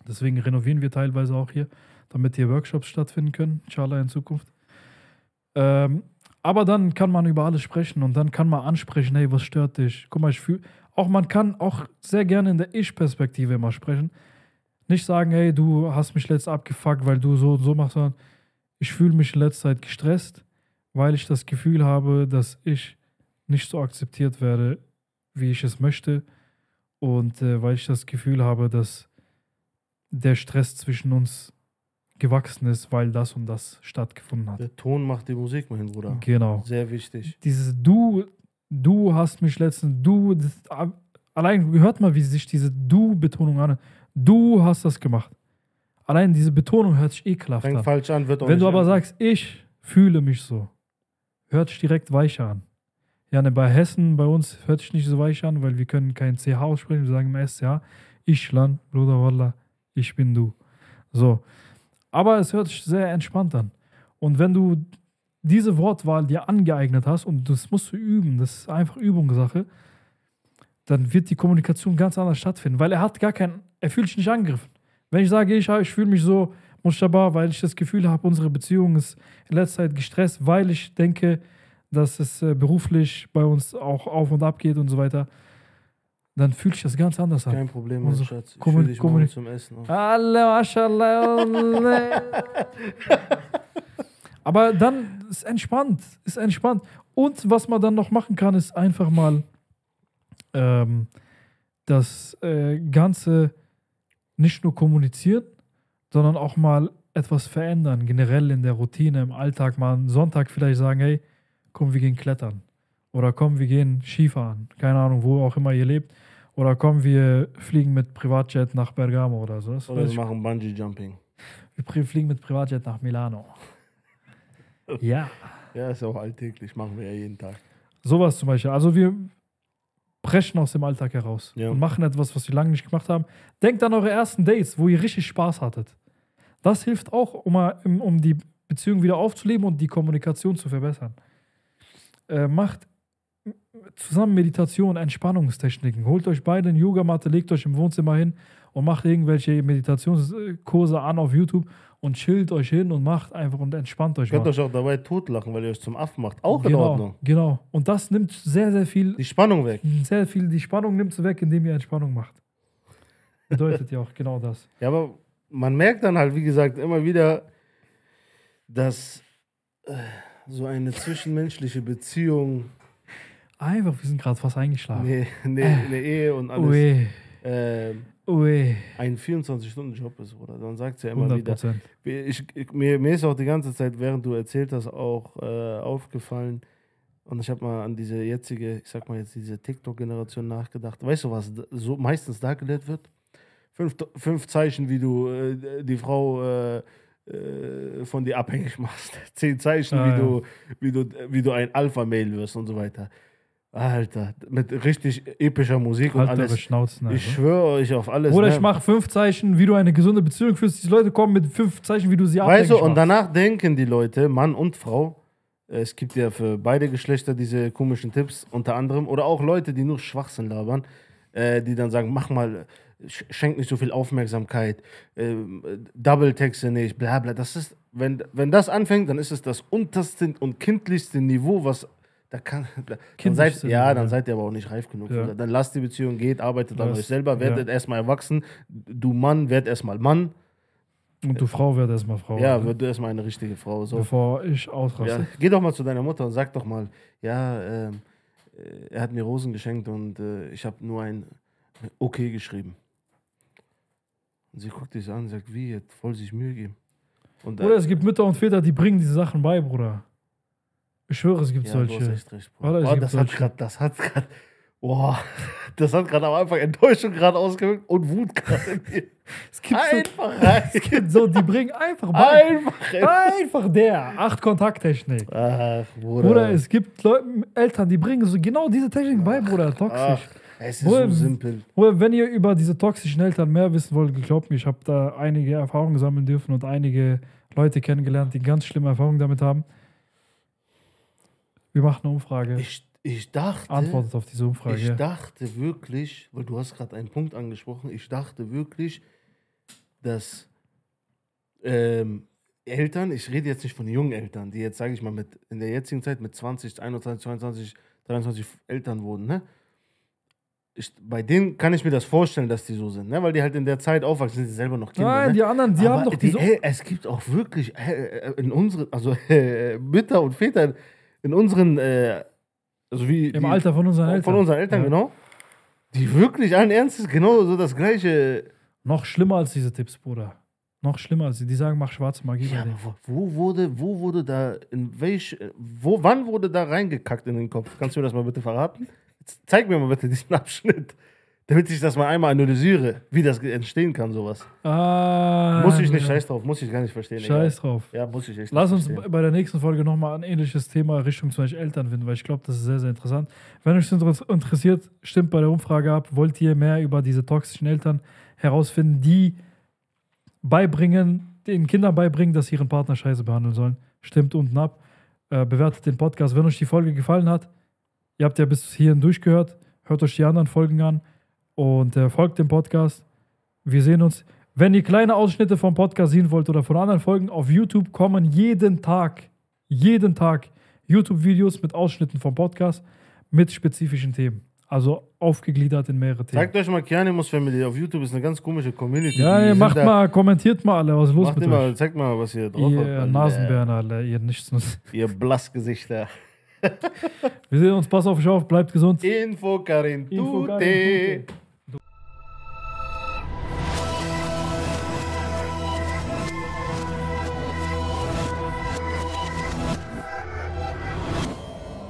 Deswegen renovieren wir teilweise auch hier, damit hier Workshops stattfinden können, inshallah in Zukunft. Ähm, aber dann kann man über alles sprechen und dann kann man ansprechen, hey, was stört dich? Guck mal, ich fühle, auch man kann auch sehr gerne in der Ich-Perspektive immer sprechen. Nicht sagen, hey, du hast mich letzt abgefuckt, weil du so und so machst, sondern ich fühle mich in letzter Zeit gestresst, weil ich das Gefühl habe, dass ich nicht so akzeptiert werde, wie ich es möchte. Und äh, weil ich das Gefühl habe, dass der Stress zwischen uns gewachsen ist, weil das und das stattgefunden hat. Der Ton macht die Musik, mein Bruder. Genau. Sehr wichtig. Dieses Du, du hast mich letztens, du, das, allein hört mal, wie sich diese Du-Betonung an. Du hast das gemacht. Allein diese Betonung hört sich ekelhaft Fängt an. falsch an, wird auch Wenn du aber an. sagst, ich fühle mich so, hört sich direkt weicher an. Ja, ne, bei Hessen, bei uns hört sich nicht so weich an, weil wir können kein CH aussprechen, wir sagen immer SCH. Ich, Lan, Bruder Wallah, ich bin du. So. Aber es hört sich sehr entspannt an. Und wenn du diese Wortwahl dir angeeignet hast und das musst du üben, das ist einfach Übungssache, dann wird die Kommunikation ganz anders stattfinden, weil er hat gar keinen, er fühlt sich nicht angegriffen. Wenn ich sage, ich, ich fühle mich so, Mustafa, weil ich das Gefühl habe, unsere Beziehung ist in letzter Zeit gestresst, weil ich denke, dass es äh, beruflich bei uns auch auf und ab geht und so weiter, dann fühlt sich das ganz anders an. Kein Problem, mein Unsere Schatz. Ich will dich Kommunik- zum Essen. auf. Allah, mashallah. Aber dann ist entspannt, ist entspannt. Und was man dann noch machen kann, ist einfach mal ähm, das äh, Ganze nicht nur kommunizieren, sondern auch mal etwas verändern, generell in der Routine, im Alltag mal einen Sonntag vielleicht sagen, hey, komm, wir gehen klettern. Oder komm, wir gehen Skifahren. Keine Ahnung, wo auch immer ihr lebt. Oder komm, wir fliegen mit Privatjet nach Bergamo oder so. Das Oder wir machen Bungee Jumping. wir fliegen mit Privatjet nach Milano. (laughs) Ja. Ja, ist auch alltäglich, machen wir ja jeden Tag. Sowas zum Beispiel. Also wir brechen aus dem Alltag heraus Ja. und machen etwas, was wir lange nicht gemacht haben. Denkt an eure ersten Dates, wo ihr richtig Spaß hattet. Das hilft auch, um, um um die Beziehung wieder aufzuleben und die Kommunikation zu verbessern. Äh, macht zusammen Meditation, Entspannungstechniken. Holt euch beide eine Yogamatte, legt euch im Wohnzimmer hin und macht irgendwelche Meditationskurse an auf YouTube und chillt euch hin und macht einfach und entspannt euch. Ihr könnt mal. euch auch dabei totlachen, weil ihr euch zum Affen macht. Auch in genau, Ordnung. Genau. Und das nimmt sehr, sehr viel, Die Spannung weg. sehr viel, die Spannung nimmt es weg, indem ihr Entspannung macht. Bedeutet ja auch genau das. (laughs) Ja, aber man merkt dann halt, wie gesagt, immer wieder, dass äh, so eine zwischenmenschliche Beziehung, Einfach, wir sind gerade fast eingeschlafen. eine, eine, eine Ehe und alles Ui, äh, ui, ein 24-Stunden-Job ist, oder? Dann sagt sie ja immer 100 wieder. Prozent. Ich, ich, mir, mir ist auch die ganze Zeit, während du erzählt hast, auch äh, aufgefallen, Und ich habe mal an diese jetzige, ich sag mal jetzt diese TikTok-Generation nachgedacht. Weißt du, was da- so meistens dargelegt wird? Fünf, fünf Zeichen, wie du äh, die Frau äh, äh, von dir abhängig machst. (laughs) Zehn Zeichen, Ah, wie, ja. du, wie, du, wie du ein Alpha-Mail wirst und so weiter. Alter, mit richtig epischer Musik und Halt eure alles. Schnauzen. Ich Alter. schwöre euch auf alles. Oder ne? ich mache fünf Zeichen, wie du eine gesunde Beziehung führst. Die Leute kommen mit fünf Zeichen, wie du sie Weißt du, und machst. danach denken die Leute, Mann und Frau, äh, es gibt ja für beide Geschlechter diese komischen Tipps, unter anderem, oder auch Leute, die nur Schwachsinn labern, äh, die dann sagen, mach mal, sch- schenk nicht so viel Aufmerksamkeit, äh, Double-Texte nicht, bla bla. Das ist, wenn, wenn das anfängt, dann ist es das unterste und kindlichste Niveau, was da kann. Da, dann seid, ja, dann ja. seid ihr aber auch nicht reif genug. Ja. Dann lasst die Beziehung geht, arbeitet an euch selber, werdet ja. erstmal erwachsen. Du Mann, werd erstmal Mann. Und du Frau wird erstmal Frau. Ja, wird erstmal eine richtige Frau. So. Bevor ich Ja, ausraste. geh doch mal zu deiner Mutter und sag doch mal, ja, ähm, äh, er hat mir Rosen geschenkt und äh, ich habe nur ein Okay geschrieben. Und sie guckt dich an und sagt, wie, jetzt voll sich Mühe geben. Und, äh, Oder es gibt Mütter und Väter, die bringen diese Sachen bei, Bruder. Ich schwöre, es gibt ja, du hast solche. echt recht, Bruder. Oder gibt das hat solche. gerade, das hat gerade, boah, (laughs) das hat gerade am Anfang Enttäuschung gerade ausgewirkt und Wut gerade. (laughs) Es gibt, so, Einfach rein. (laughs) es gibt so, die bringen einfach bei. Einfach. Einfach der. Acht Kontakttechnik. Ach, Bruder. Bruder, es gibt Leute, Eltern, die bringen so genau diese Technik bei, Bruder. Ach, Toxisch. es ist Bruder, so simpel. Oder wenn ihr über diese toxischen Eltern mehr wissen wollt, glaubt mir, ich habe da einige Erfahrungen sammeln dürfen und einige Leute kennengelernt, die ganz schlimme Erfahrungen damit haben. Wir machen eine Umfrage. Ich, ich dachte, Antwortet auf diese Umfrage. Ich dachte wirklich, weil du hast gerade einen Punkt angesprochen, ich dachte wirklich, dass ähm, Eltern, ich rede jetzt nicht von jungen Eltern, die jetzt, sage ich mal, mit in der jetzigen Zeit mit 20, 21, 22, 23 Eltern wurden, ne? Ich, bei denen kann ich mir das vorstellen, dass die so sind, ne? Weil die halt in der Zeit aufwachsen, sind sie selber noch Kinder. Nein, ne? die anderen, die Aber haben doch die, diese. ey, es gibt auch wirklich äh, in unseren, also äh, (laughs) Mütter und Väter in unseren, äh, also wie Im die, Alter von unseren Eltern. von unseren Eltern, Ja. genau. Die wirklich allen Ernstes genau so das gleiche. Noch schlimmer als diese Tipps, Bruder. Noch schlimmer als die. Die sagen, mach schwarze Magie Ja, bei denen. wo, wurde, wo wurde da, in welch, wo, wann wurde da reingekackt in den Kopf? Kannst du mir das mal bitte verraten? Zeig mir mal bitte diesen (laughs) Abschnitt, damit ich das mal einmal analysiere, wie das entstehen kann, sowas. Ah, muss ich nicht, ja. scheiß drauf, muss ich gar nicht verstehen. Scheiß drauf. egal. Ja, muss ich echt Lass uns verstehen. bei der nächsten Folge nochmal ein ähnliches Thema Richtung zum Beispiel Eltern finden, weil ich glaube, das ist sehr, sehr interessant. Wenn euch das inter- interessiert, stimmt bei der Umfrage ab. Wollt ihr mehr über diese toxischen Eltern herausfinden, die beibringen, den Kindern beibringen, dass sie ihren Partner scheiße behandeln sollen? Stimmt unten ab. Äh, bewertet den Podcast. Wenn euch die Folge gefallen hat, ihr habt ja bis hierhin durchgehört, hört euch die anderen Folgen an und äh, folgt dem Podcast. Wir sehen uns. Wenn ihr kleine Ausschnitte vom Podcast sehen wollt oder von anderen Folgen, auf YouTube kommen jeden Tag, jeden Tag YouTube-Videos mit Ausschnitten vom Podcast mit spezifischen Themen. Also aufgegliedert in mehrere Themen. Zeigt euch mal Kianimus Family auf YouTube, ist eine ganz komische Community. ja, ihr macht mal, kommentiert mal alle, was ist los Macht mit ihr mal, euch? zeigt mal, was ihr drauf Ihr habt. Nasenbären alle, ihr Nichtsnutz. Ihr Blassgesichter. (laughs) Wir sehen uns, pass auf euch auf, bleibt gesund. Info Karin Info, Tute. Karin, Tute.